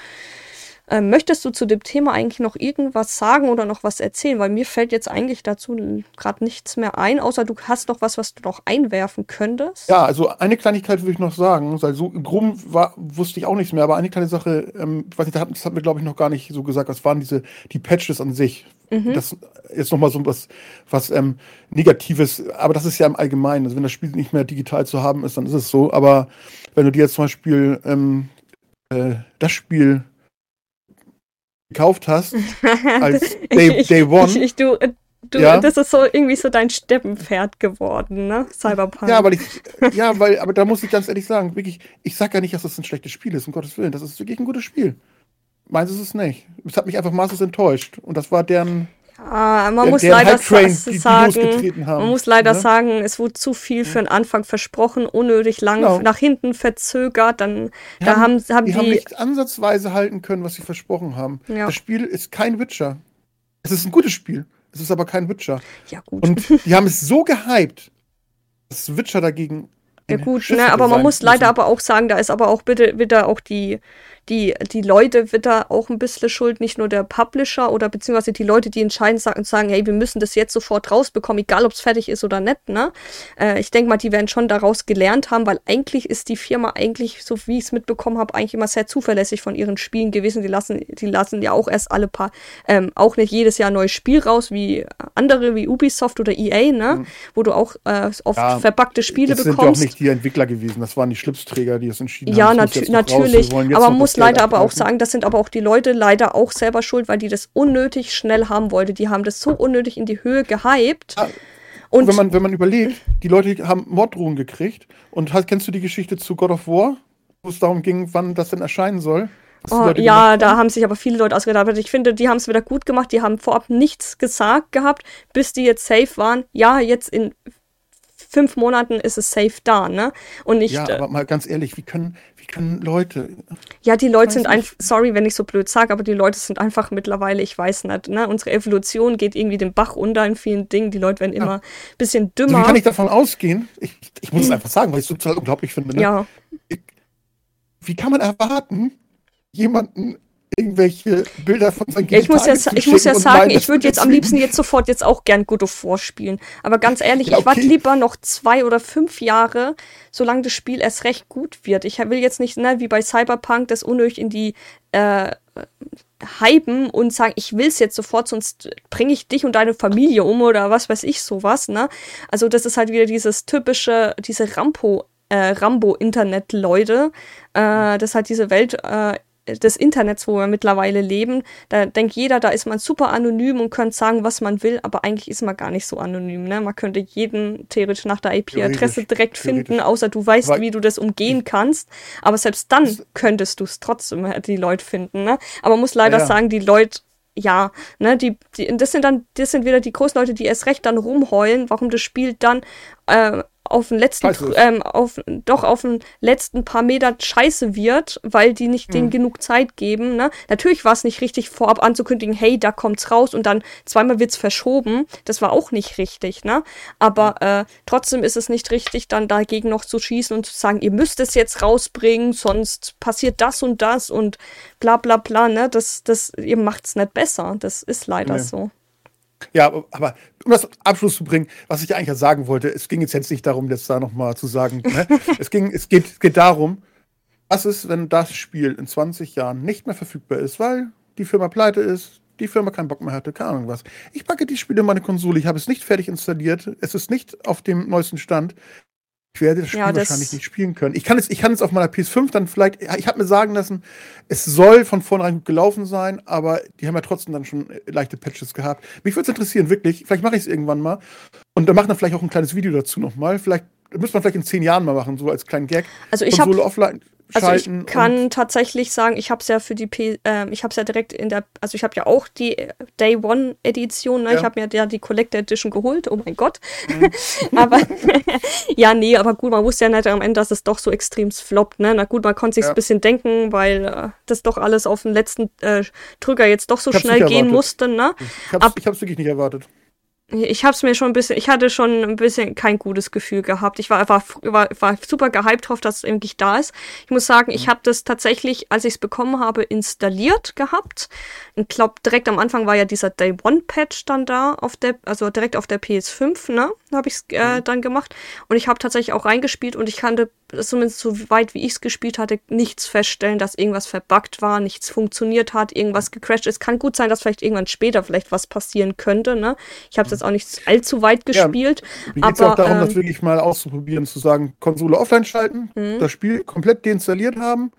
Ähm, möchtest du zu dem Thema eigentlich noch irgendwas sagen oder noch was erzählen? Weil mir fällt jetzt eigentlich dazu gerade nichts mehr ein, außer du hast noch was, was du noch einwerfen könntest. Ja, also eine Kleinigkeit würde ich noch sagen. weil so im Groben war, wusste ich auch nichts mehr, aber eine kleine Sache, ähm, weiß nicht, das hat, das hat mir glaube ich noch gar nicht so gesagt. Das waren diese die Patches an sich. Mhm. Das ist nochmal so was, was ähm, Negatives, aber das ist ja im Allgemeinen. Also wenn das Spiel nicht mehr digital zu haben ist, dann ist es so. Aber wenn du dir jetzt zum Beispiel ähm, äh, das Spiel gekauft hast, [laughs] als Day, Day One. Ich, ich, du, du, ja. Das ist so irgendwie so dein Steppenpferd geworden, ne? Cyberpunk. Ja, weil ich, ja, weil, aber da muss ich ganz ehrlich sagen, wirklich, ich sag ja nicht, dass das ein schlechtes Spiel ist, um Gottes Willen. Das ist wirklich ein gutes Spiel. Meins ist es nicht. Es hat mich einfach maßlos enttäuscht. Und das war deren Ah, man, muss der leider sagen, man muss leider ne? sagen, es wurde zu viel für den Anfang versprochen, unnötig lang genau. nach hinten verzögert. Dann die da haben, haben, die, die haben nicht ansatzweise halten können, was sie versprochen haben. Ja. Das Spiel ist kein Witcher. Es ist ein gutes Spiel. Es ist aber kein Witcher. Ja, gut. Und die haben es so gehypt, dass Witcher dagegen. Ja, gut, ne, aber man muss leider aber auch sagen, da ist aber auch bitte wieder auch die die, die Leute wird da auch ein bisschen schuld, nicht nur der Publisher oder beziehungsweise die Leute, die entscheiden und sagen, hey, wir müssen das jetzt sofort rausbekommen, egal ob es fertig ist oder nicht, ne? Äh, ich denke mal, die werden schon daraus gelernt haben, weil eigentlich ist die Firma eigentlich, so wie ich es mitbekommen habe, eigentlich immer sehr zuverlässig von ihren Spielen gewesen. Die lassen, die lassen ja auch erst alle paar, ähm, auch nicht jedes Jahr ein neues Spiel raus, wie andere, wie Ubisoft oder EA, ne? Mhm. Wo du auch äh, oft ja, verpackte Spiele das bekommst. Das sind ja auch nicht die Entwickler gewesen, das waren die Schlipsträger, die es entschieden ja, haben. Ja, nat natürlich, aber man muss muss leider aber auch sagen, das sind aber auch die Leute leider auch selber schuld, weil die das unnötig schnell haben wollten. Die haben das so unnötig in die Höhe gehypt. Ja. Und wenn man, wenn man überlegt, die Leute haben Morddrohungen gekriegt. Und halt, kennst du die Geschichte zu God of War, wo es darum ging, wann das denn erscheinen soll? Oh, ja, da haben sich aber viele Leute ausgedacht. Aber ich finde, die haben es wieder gut gemacht. Die haben vorab nichts gesagt gehabt, bis die jetzt safe waren. Ja, jetzt in fünf Monaten ist es safe da, ne? Und nicht. Ja, aber mal ganz ehrlich, wie können, wie können Leute. Ja, die Leute sind einfach, sorry, wenn ich so blöd sage, aber die Leute sind einfach mittlerweile, ich weiß nicht, ne? Unsere Evolution geht irgendwie den Bach unter in vielen Dingen. Die Leute werden immer ein bisschen dümmer. Also wie kann ich davon ausgehen? Ich, ich muss es einfach sagen, weil ich es total unglaublich finde. Ne? Ja. Ich, wie kann man erwarten, jemanden irgendwelche Bilder von seinen ja, ich muss ja, ich muss ja sagen, ich würde jetzt am liebsten jetzt sofort jetzt auch gern God of War spielen. Aber ganz ehrlich, ja, okay. ich warte lieber noch zwei oder fünf Jahre, solange das Spiel erst recht gut wird. Ich will jetzt nicht, ne, wie bei Cyberpunk, das unnötig in die äh, hypen und sagen, ich will es jetzt sofort, sonst bringe ich dich und deine Familie um oder was weiß ich sowas, ne? Also das ist halt wieder dieses typische, diese Rampo äh, Rambo-Internet-Leute. Äh, das hat diese Welt äh, des Internets, wo wir mittlerweile leben. Da denkt jeder, da ist man super anonym und könnte sagen, was man will, aber eigentlich ist man gar nicht so anonym. Ne? Man könnte jeden theoretisch nach der IP-Adresse direkt finden, außer du weißt, Weil wie du das umgehen kannst. Aber selbst dann könntest du es trotzdem äh, die Leute finden. Ne? Aber man muss leider ja. sagen, die Leute ja, ne, die, die, das sind dann, das sind wieder die Großleute, die erst recht dann rumheulen, warum das Spiel dann äh, auf den letzten, ähm, auf, doch auf den letzten paar Meter scheiße wird, weil die nicht mhm. denen genug Zeit geben. Ne? Natürlich war es nicht richtig, vorab anzukündigen, hey, da kommt's raus und dann zweimal wird's verschoben. Das war auch nicht richtig, ne? Aber äh, trotzdem ist es nicht richtig, dann dagegen noch zu schießen und zu sagen, ihr müsst es jetzt rausbringen, sonst passiert das und das und bla bla bla, ne? Das, das, ihr macht's nicht besser. Das ist leider nee. so. Ja, aber um das Abschluss zu bringen, was ich eigentlich sagen wollte, es ging jetzt, nicht darum, das da nochmal zu sagen. Ne? [laughs] es, ging, es, geht, geht darum, was ist, wenn das Spiel in 20 Jahren nicht mehr verfügbar ist, weil die Firma pleite ist, die Firma keinen Bock mehr hatte, keine Ahnung was. Ich packe die Spiele in meine Konsole, ich habe es nicht fertig installiert, es ist nicht auf dem neuesten Stand. Ich werde das Spiel ja, das wahrscheinlich nicht spielen können. Ich kann es, ich kann es auf meiner PS5 dann vielleicht, ich habe mir sagen lassen, es soll von vornherein gut gelaufen sein, aber die haben ja trotzdem dann schon leichte Patches gehabt. Mich würde es interessieren, wirklich. Vielleicht mache ich es irgendwann mal. Und dann machen wir vielleicht auch ein kleines Video dazu nochmal. Vielleicht müsste man vielleicht in zehn Jahren mal machen, so als kleinen Gag. Also ich habe also ich kann tatsächlich sagen, ich habe es ja für die P äh, ich habe es ja direkt in der, also ich habe ja auch die Day One Edition, ne? ja. ich habe mir ja die Collector Edition geholt, oh mein Gott. Mhm. [laughs] aber [laughs] ja, nee, aber gut, man wusste ja nicht am Ende, dass es doch so extrem floppt, ne? Na gut, man konnte sich ja. ein bisschen denken, weil äh, das doch alles auf den letzten äh, Drücker jetzt doch so schnell gehen musste, ne? Ich hab's, Ab ich hab's wirklich nicht erwartet. Ich habe es mir schon ein bisschen, ich hatte schon ein bisschen kein gutes Gefühl gehabt. Ich war, war, war, war super gehypt drauf, dass es eigentlich da ist. Ich muss sagen, ich mhm. habe das tatsächlich, als ich es bekommen habe, installiert gehabt. Ich glaube, direkt am Anfang war ja dieser Day One Patch dann da auf der, also direkt auf der PS5, ne? Habe ich es äh, mhm. dann gemacht. Und ich habe tatsächlich auch reingespielt und ich kannte zumindest so weit wie ich es gespielt hatte, nichts feststellen, dass irgendwas verbuggt war, nichts funktioniert hat, irgendwas gecrashed ist. Kann gut sein, dass vielleicht irgendwann später vielleicht was passieren könnte. Ne? Ich habe es jetzt auch nicht allzu weit gespielt. Ja, mir geht es auch darum, ähm, das wirklich mal auszuprobieren, zu sagen, Konsole offline schalten, mhm. das Spiel komplett deinstalliert haben,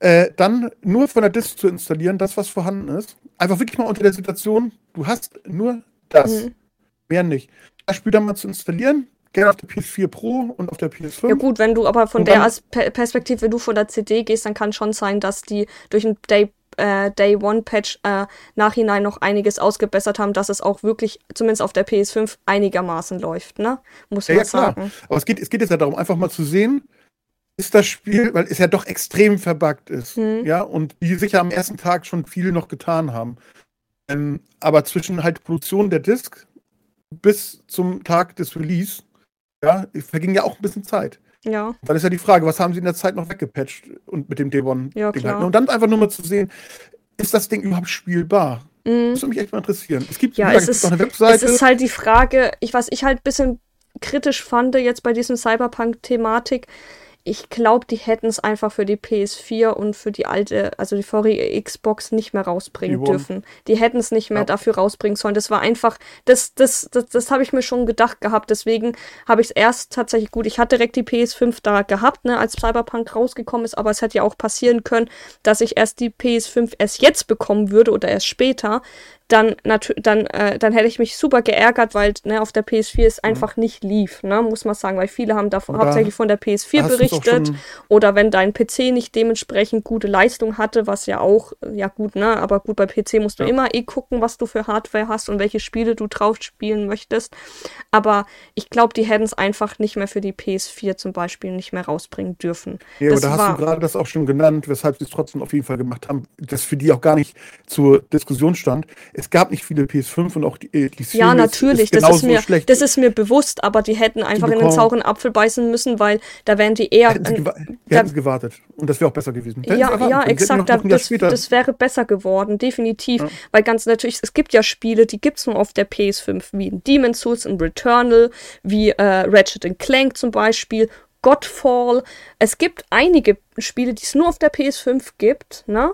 äh, dann nur von der Disk zu installieren, das, was vorhanden ist. Einfach wirklich mal unter der Situation, du hast nur das. Mhm. Mehr nicht. Das Spiel dann mal zu installieren, gerne auf der PS4 Pro und auf der PS5. Ja gut, wenn du aber von der Perspektive, wenn du von der CD gehst, dann kann schon sein, dass die durch ein Day äh, Day One Patch äh, nachhinein noch einiges ausgebessert haben, dass es auch wirklich zumindest auf der PS5 einigermaßen läuft, ne? Muss man ja, ja, sagen. Klar. Aber es geht, es geht jetzt ja darum, einfach mal zu sehen, ist das Spiel, weil es ja doch extrem verbuggt ist, hm. ja, und die sicher am ersten Tag schon viel noch getan haben. Ähm, aber zwischen halt Produktion der Disc bis zum Tag des Release ja, verging ja auch ein bisschen Zeit. Ja. Dann ist ja die Frage, was haben sie in der Zeit noch weggepatcht und mit dem Devon? Ja, klar. Halt. Und dann einfach nur mal zu sehen, ist das Ding überhaupt spielbar? Mhm. Das würde mich echt mal interessieren. Es gibt, ja, es ist, noch eine Webseite. Es ist halt die Frage, ich, was ich halt ein bisschen kritisch fand jetzt bei diesem Cyberpunk-Thematik, ich glaube, die hätten es einfach für die PS4 und für die alte, also die vorige Xbox nicht mehr rausbringen die dürfen. Die hätten es nicht mehr ja. dafür rausbringen sollen. Das war einfach, das, das, das, das habe ich mir schon gedacht gehabt. Deswegen habe ich es erst tatsächlich gut. Ich hatte direkt die PS5 da gehabt, ne, als Cyberpunk rausgekommen ist, aber es hätte ja auch passieren können, dass ich erst die PS5 erst jetzt bekommen würde oder erst später dann, dann, äh, dann hätte ich mich super geärgert, weil ne, auf der PS4 es mhm. einfach nicht lief, ne, muss man sagen, weil viele haben davon oder hauptsächlich von der PS4 berichtet. Oder wenn dein PC nicht dementsprechend gute Leistung hatte, was ja auch, ja gut, ne, aber gut, bei PC musst du ja. immer eh gucken, was du für Hardware hast und welche Spiele du drauf spielen möchtest. Aber ich glaube, die hätten es einfach nicht mehr für die PS4 zum Beispiel nicht mehr rausbringen dürfen. Ja, das aber da hast du gerade das auch schon genannt, weshalb sie es trotzdem auf jeden Fall gemacht haben, das für die auch gar nicht zur Diskussion stand. Es gab nicht viele PS5 und auch die, äh, die Series Ja, natürlich, ist das, ist mir, schlecht. das ist mir bewusst, aber die hätten einfach in den sauren Apfel beißen müssen, weil da wären die eher. Hätten sie, da, hätten sie gewartet und das wäre auch besser gewesen. Ja, ja, exakt, noch, noch das, das, wäre besser geworden, definitiv. Ja. Weil ganz natürlich, es gibt ja Spiele, die gibt es nur auf der PS5, wie in Demon's Souls und Returnal, wie äh, Ratchet Clank zum Beispiel Godfall. Es gibt einige Spiele, die es nur auf der PS5 gibt, ne?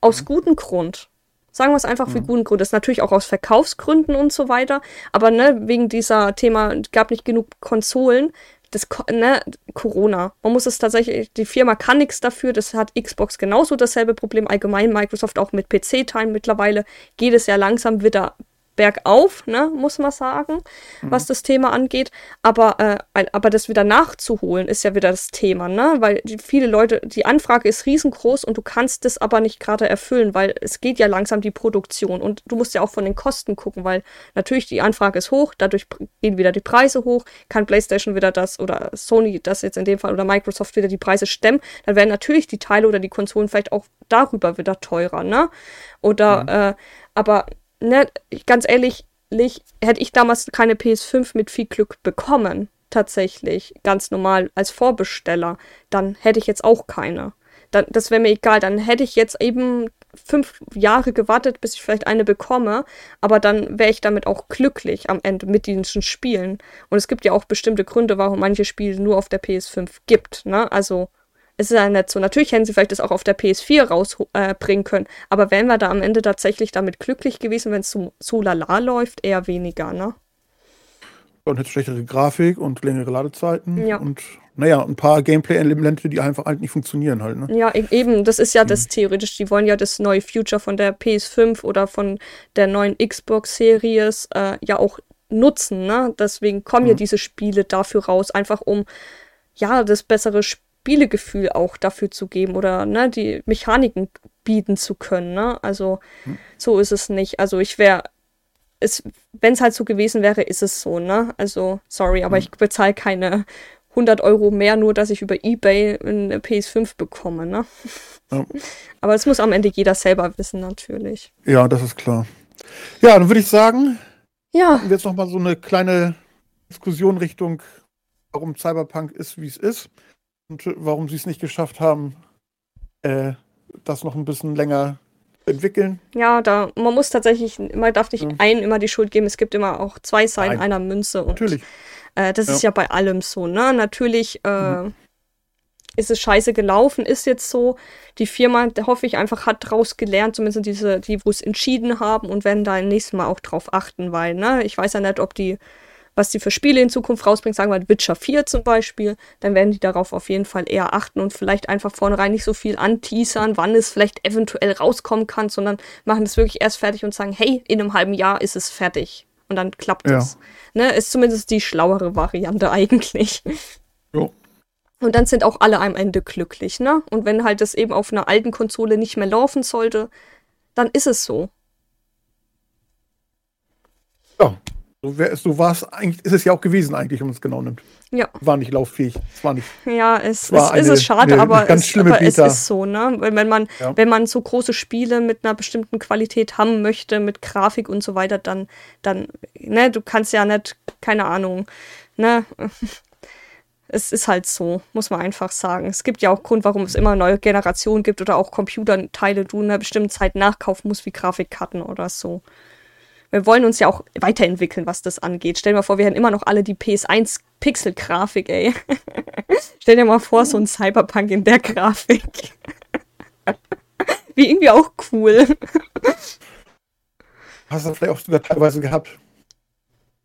Aus mhm. gutem Grund. Sagen wir es einfach mhm. für guten Grund. Das ist natürlich auch aus Verkaufsgründen und so weiter. Aber ne, wegen dieser Thema, gab nicht genug Konsolen. Das, ne, Corona. Man muss es tatsächlich, die Firma kann nichts dafür. Das hat Xbox genauso dasselbe Problem. Allgemein Microsoft auch mit PC-Time mittlerweile geht es ja langsam wieder bergauf, ne, muss man sagen, mhm. was das Thema angeht. Aber, äh, aber das wieder nachzuholen, ist ja wieder das Thema, ne? Weil die, viele Leute, die Anfrage ist riesengroß und du kannst das aber nicht gerade erfüllen, weil es geht ja langsam die Produktion und du musst ja auch von den Kosten gucken, weil natürlich die Anfrage ist hoch, dadurch gehen wieder die Preise hoch, kann PlayStation wieder das oder Sony das jetzt in dem Fall oder Microsoft wieder die Preise stemmen, dann werden natürlich die Teile oder die Konsolen vielleicht auch darüber wieder teurer, ne? Oder, mhm. äh, aber ne, ganz ehrlich, hätte ich damals keine PS5 mit viel Glück bekommen, tatsächlich, ganz normal als Vorbesteller, dann hätte ich jetzt auch keine. Dann, das wäre mir egal, dann hätte ich jetzt eben fünf Jahre gewartet, bis ich vielleicht eine bekomme, aber dann wäre ich damit auch glücklich am Ende mit diesen Spielen. Und es gibt ja auch bestimmte Gründe, warum manche Spiele nur auf der PS5 gibt, ne? Also es ist ja nicht so. Natürlich hätten sie vielleicht das auch auf der PS4 rausbringen äh, können, aber wären wir da am Ende tatsächlich damit glücklich gewesen, wenn es so, so lala läuft? Eher weniger, ne? Und jetzt schlechtere Grafik und längere Ladezeiten ja. und naja, ein paar Gameplay-Elemente, die einfach halt nicht funktionieren halt. Ne? Ja, e-, eben, das ist ja das mhm. theoretisch. Die wollen ja das neue Future von der PS5 oder von der neuen Xbox-Series äh, ja auch nutzen. Ne? Deswegen kommen mhm. ja diese Spiele dafür raus, einfach um ja das bessere Spiel Spielegefühl auch dafür zu geben oder ne, die Mechaniken bieten zu können. Ne? Also hm. so ist es nicht. Also ich wäre, wenn es halt so gewesen wäre, ist es so. Ne? Also sorry, aber hm. ich bezahle keine 100 Euro mehr, nur dass ich über eBay eine PS5 bekomme. Ne? Ja. [laughs] Aber es muss am Ende jeder selber wissen natürlich. Ja, das ist klar. Ja, dann würde ich sagen, ja. wir jetzt noch mal so eine kleine Diskussion Richtung, warum Cyberpunk ist, wie es ist und warum sie es nicht geschafft haben, äh, das noch ein bisschen länger zu entwickeln. Ja, da man muss tatsächlich, man darf nicht ja. einen immer die Schuld geben. Es gibt immer auch zwei Seiten Nein. einer Münze. Und, Natürlich. Äh, das ja. ist ja bei allem so, ne? Natürlich äh, mhm. ist es scheiße gelaufen, ist jetzt so. Die Firma, hoffe ich einfach, hat daraus gelernt, zumindest diese, die, wo es entschieden haben und werden da im nächsten Mal auch drauf achten, weil, ne, ich weiß ja nicht, ob die was die für Spiele in Zukunft rausbringen, sagen wir Witcher 4 zum Beispiel, dann werden die darauf auf jeden Fall eher achten und vielleicht einfach vornherein nicht so viel anteasern, wann es vielleicht eventuell rauskommen kann, sondern machen es wirklich erst fertig und sagen, hey, in einem halben Jahr ist es fertig. Und dann klappt ja. es. Ne, ist zumindest die schlauere Variante [laughs] eigentlich. Jo. Und dann sind auch alle am Ende glücklich, ne? Und wenn halt das eben auf einer alten Konsole nicht mehr laufen sollte, dann ist es so. Ja, so, wär, so war es eigentlich, ist es ja auch gewesen eigentlich, wenn man es genau nimmt. Ja. War nicht lauffähig. Es war nicht. Ja, es, es eine, ist es schade, eine, aber, es, aber es, ist so, ne? Wenn, wenn man, ja. wenn man so große Spiele mit einer bestimmten Qualität haben möchte, mit Grafik und so weiter, dann, dann, ne, du kannst ja nicht, keine Ahnung, ne? [laughs] es ist halt so, muss man einfach sagen. Es gibt ja auch Grund, warum es immer neue Generationen gibt oder auch Computerteile, du in einer bestimmten Zeit nachkaufen musst, wie Grafikkarten oder so wir wollen uns ja auch weiterentwickeln, was das angeht. Stell dir mal vor, wir hätten immer noch alle die PS1 Pixel-Grafik, ey. [laughs] Stell dir mal vor, so ein Cyberpunk in der Grafik. [laughs] Wie irgendwie auch cool. Hast du vielleicht auch sogar teilweise gehabt.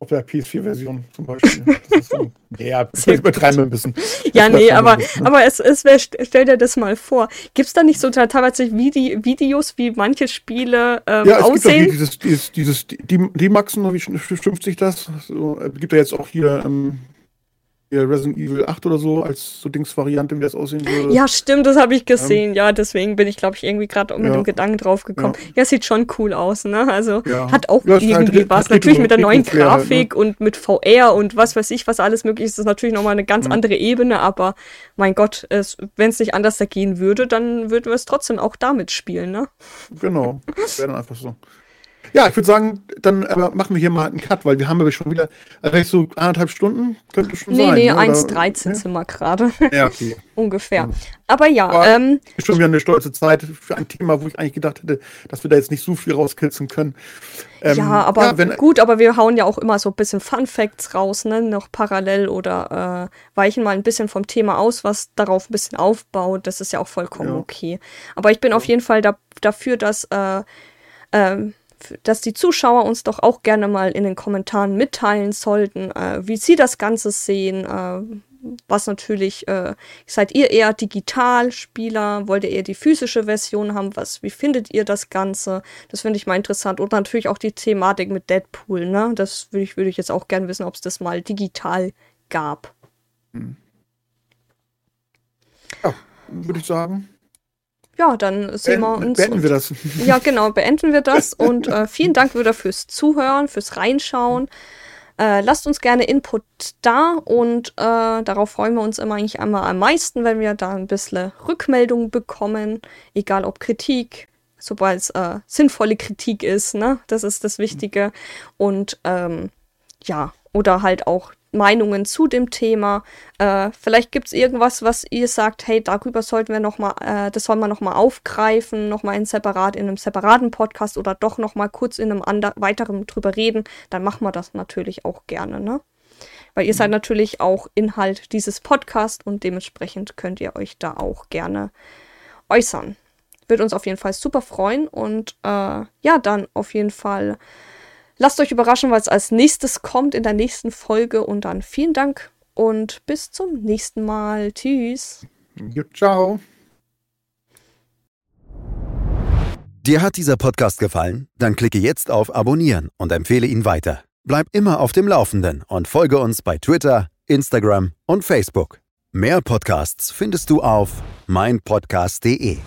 Auf der PS4-Version zum Beispiel. So, [laughs] ja, das übertreiben wir ein bisschen. Ja, nee, aber, bisschen, ne? aber es, es wär, stell dir das mal vor. Gibt es da nicht so teilweise Vide Videos, wie manche Spiele ähm, ja, es aussehen? Gibt dieses, dieses, dieses, die, die Maxen, wie schimpft sich das? So, äh, gibt ja jetzt auch hier ähm, Resident Evil 8 oder so als so Dings-Variante, wie das aussehen würde. Ja, stimmt, das habe ich gesehen. Ähm, ja, deswegen bin ich, glaube ich, irgendwie gerade mit ja. dem Gedanken drauf gekommen. Ja. ja, sieht schon cool aus, ne? Also ja. hat auch irgendwie halt, was. Natürlich mit der neuen Grafik halt, ne? und mit VR und was weiß ich, was alles möglich ist, ist das natürlich nochmal eine ganz mhm. andere Ebene, aber mein Gott, wenn es nicht anders da gehen würde, dann würden wir es trotzdem auch damit spielen, ne? Genau. Wäre dann einfach so. Ja, ich würde sagen, dann aber machen wir hier mal einen Cut, weil wir haben ja schon wieder, also so anderthalb Stunden könnte schon nee, sein. Nee, nee, 1,13 sind wir gerade. Ja, okay. [laughs] Ungefähr. Ja. Aber ja. Aber ähm, ist schon wieder eine stolze Zeit für ein Thema, wo ich eigentlich gedacht hätte, dass wir da jetzt nicht so viel rauskitzeln können. Ähm, ja, aber ja, wenn, gut, aber wir hauen ja auch immer so ein bisschen Fun Facts raus, ne, noch parallel oder äh, weichen mal ein bisschen vom Thema aus, was darauf ein bisschen aufbaut. Das ist ja auch vollkommen ja. okay. Aber ich bin auf jeden Fall da, dafür, dass äh, ähm, dass die Zuschauer uns doch auch gerne mal in den Kommentaren mitteilen sollten, äh, wie sie das Ganze sehen. Äh, was natürlich, äh, seid ihr eher Digitalspieler? Wollt ihr eher die physische Version haben? Was, wie findet ihr das Ganze? Das finde ich mal interessant. Und natürlich auch die Thematik mit Deadpool, ne? Das würde ich, würd ich jetzt auch gerne wissen, ob es das mal digital gab. Hm. Ja, würde ich sagen ja, dann sehen wir uns. Beenden wir das. Ja, genau, beenden wir das. Und äh, [laughs] vielen Dank wieder fürs Zuhören, fürs Reinschauen. Äh, lasst uns gerne Input da und äh, darauf freuen wir uns immer eigentlich einmal am meisten, wenn wir da ein bisschen Rückmeldung bekommen, egal ob Kritik, sobald es äh, sinnvolle Kritik ist, ne? Das ist das Wichtige. Und ähm, ja, oder halt auch Meinungen zu dem Thema. Äh, vielleicht gibt es irgendwas, was ihr sagt, hey, darüber sollten wir noch mal, äh, das sollen wir noch mal aufgreifen, noch mal in separat in einem separaten Podcast oder doch noch mal kurz in einem ander weiteren drüber reden. Dann machen wir das natürlich auch gerne, ne? Weil ihr mhm. seid natürlich auch Inhalt dieses Podcasts und dementsprechend könnt ihr euch da auch gerne äußern. Wird uns auf jeden Fall super freuen und äh, ja, dann auf jeden Fall Lasst euch überraschen, was als nächstes kommt in der nächsten Folge. Und dann vielen Dank und bis zum nächsten Mal. Tschüss. Ciao. Dir hat dieser Podcast gefallen? Dann klicke jetzt auf Abonnieren und empfehle ihn weiter. Bleib immer auf dem Laufenden und folge uns bei Twitter, Instagram und Facebook. Mehr Podcasts findest du auf meinpodcast.de.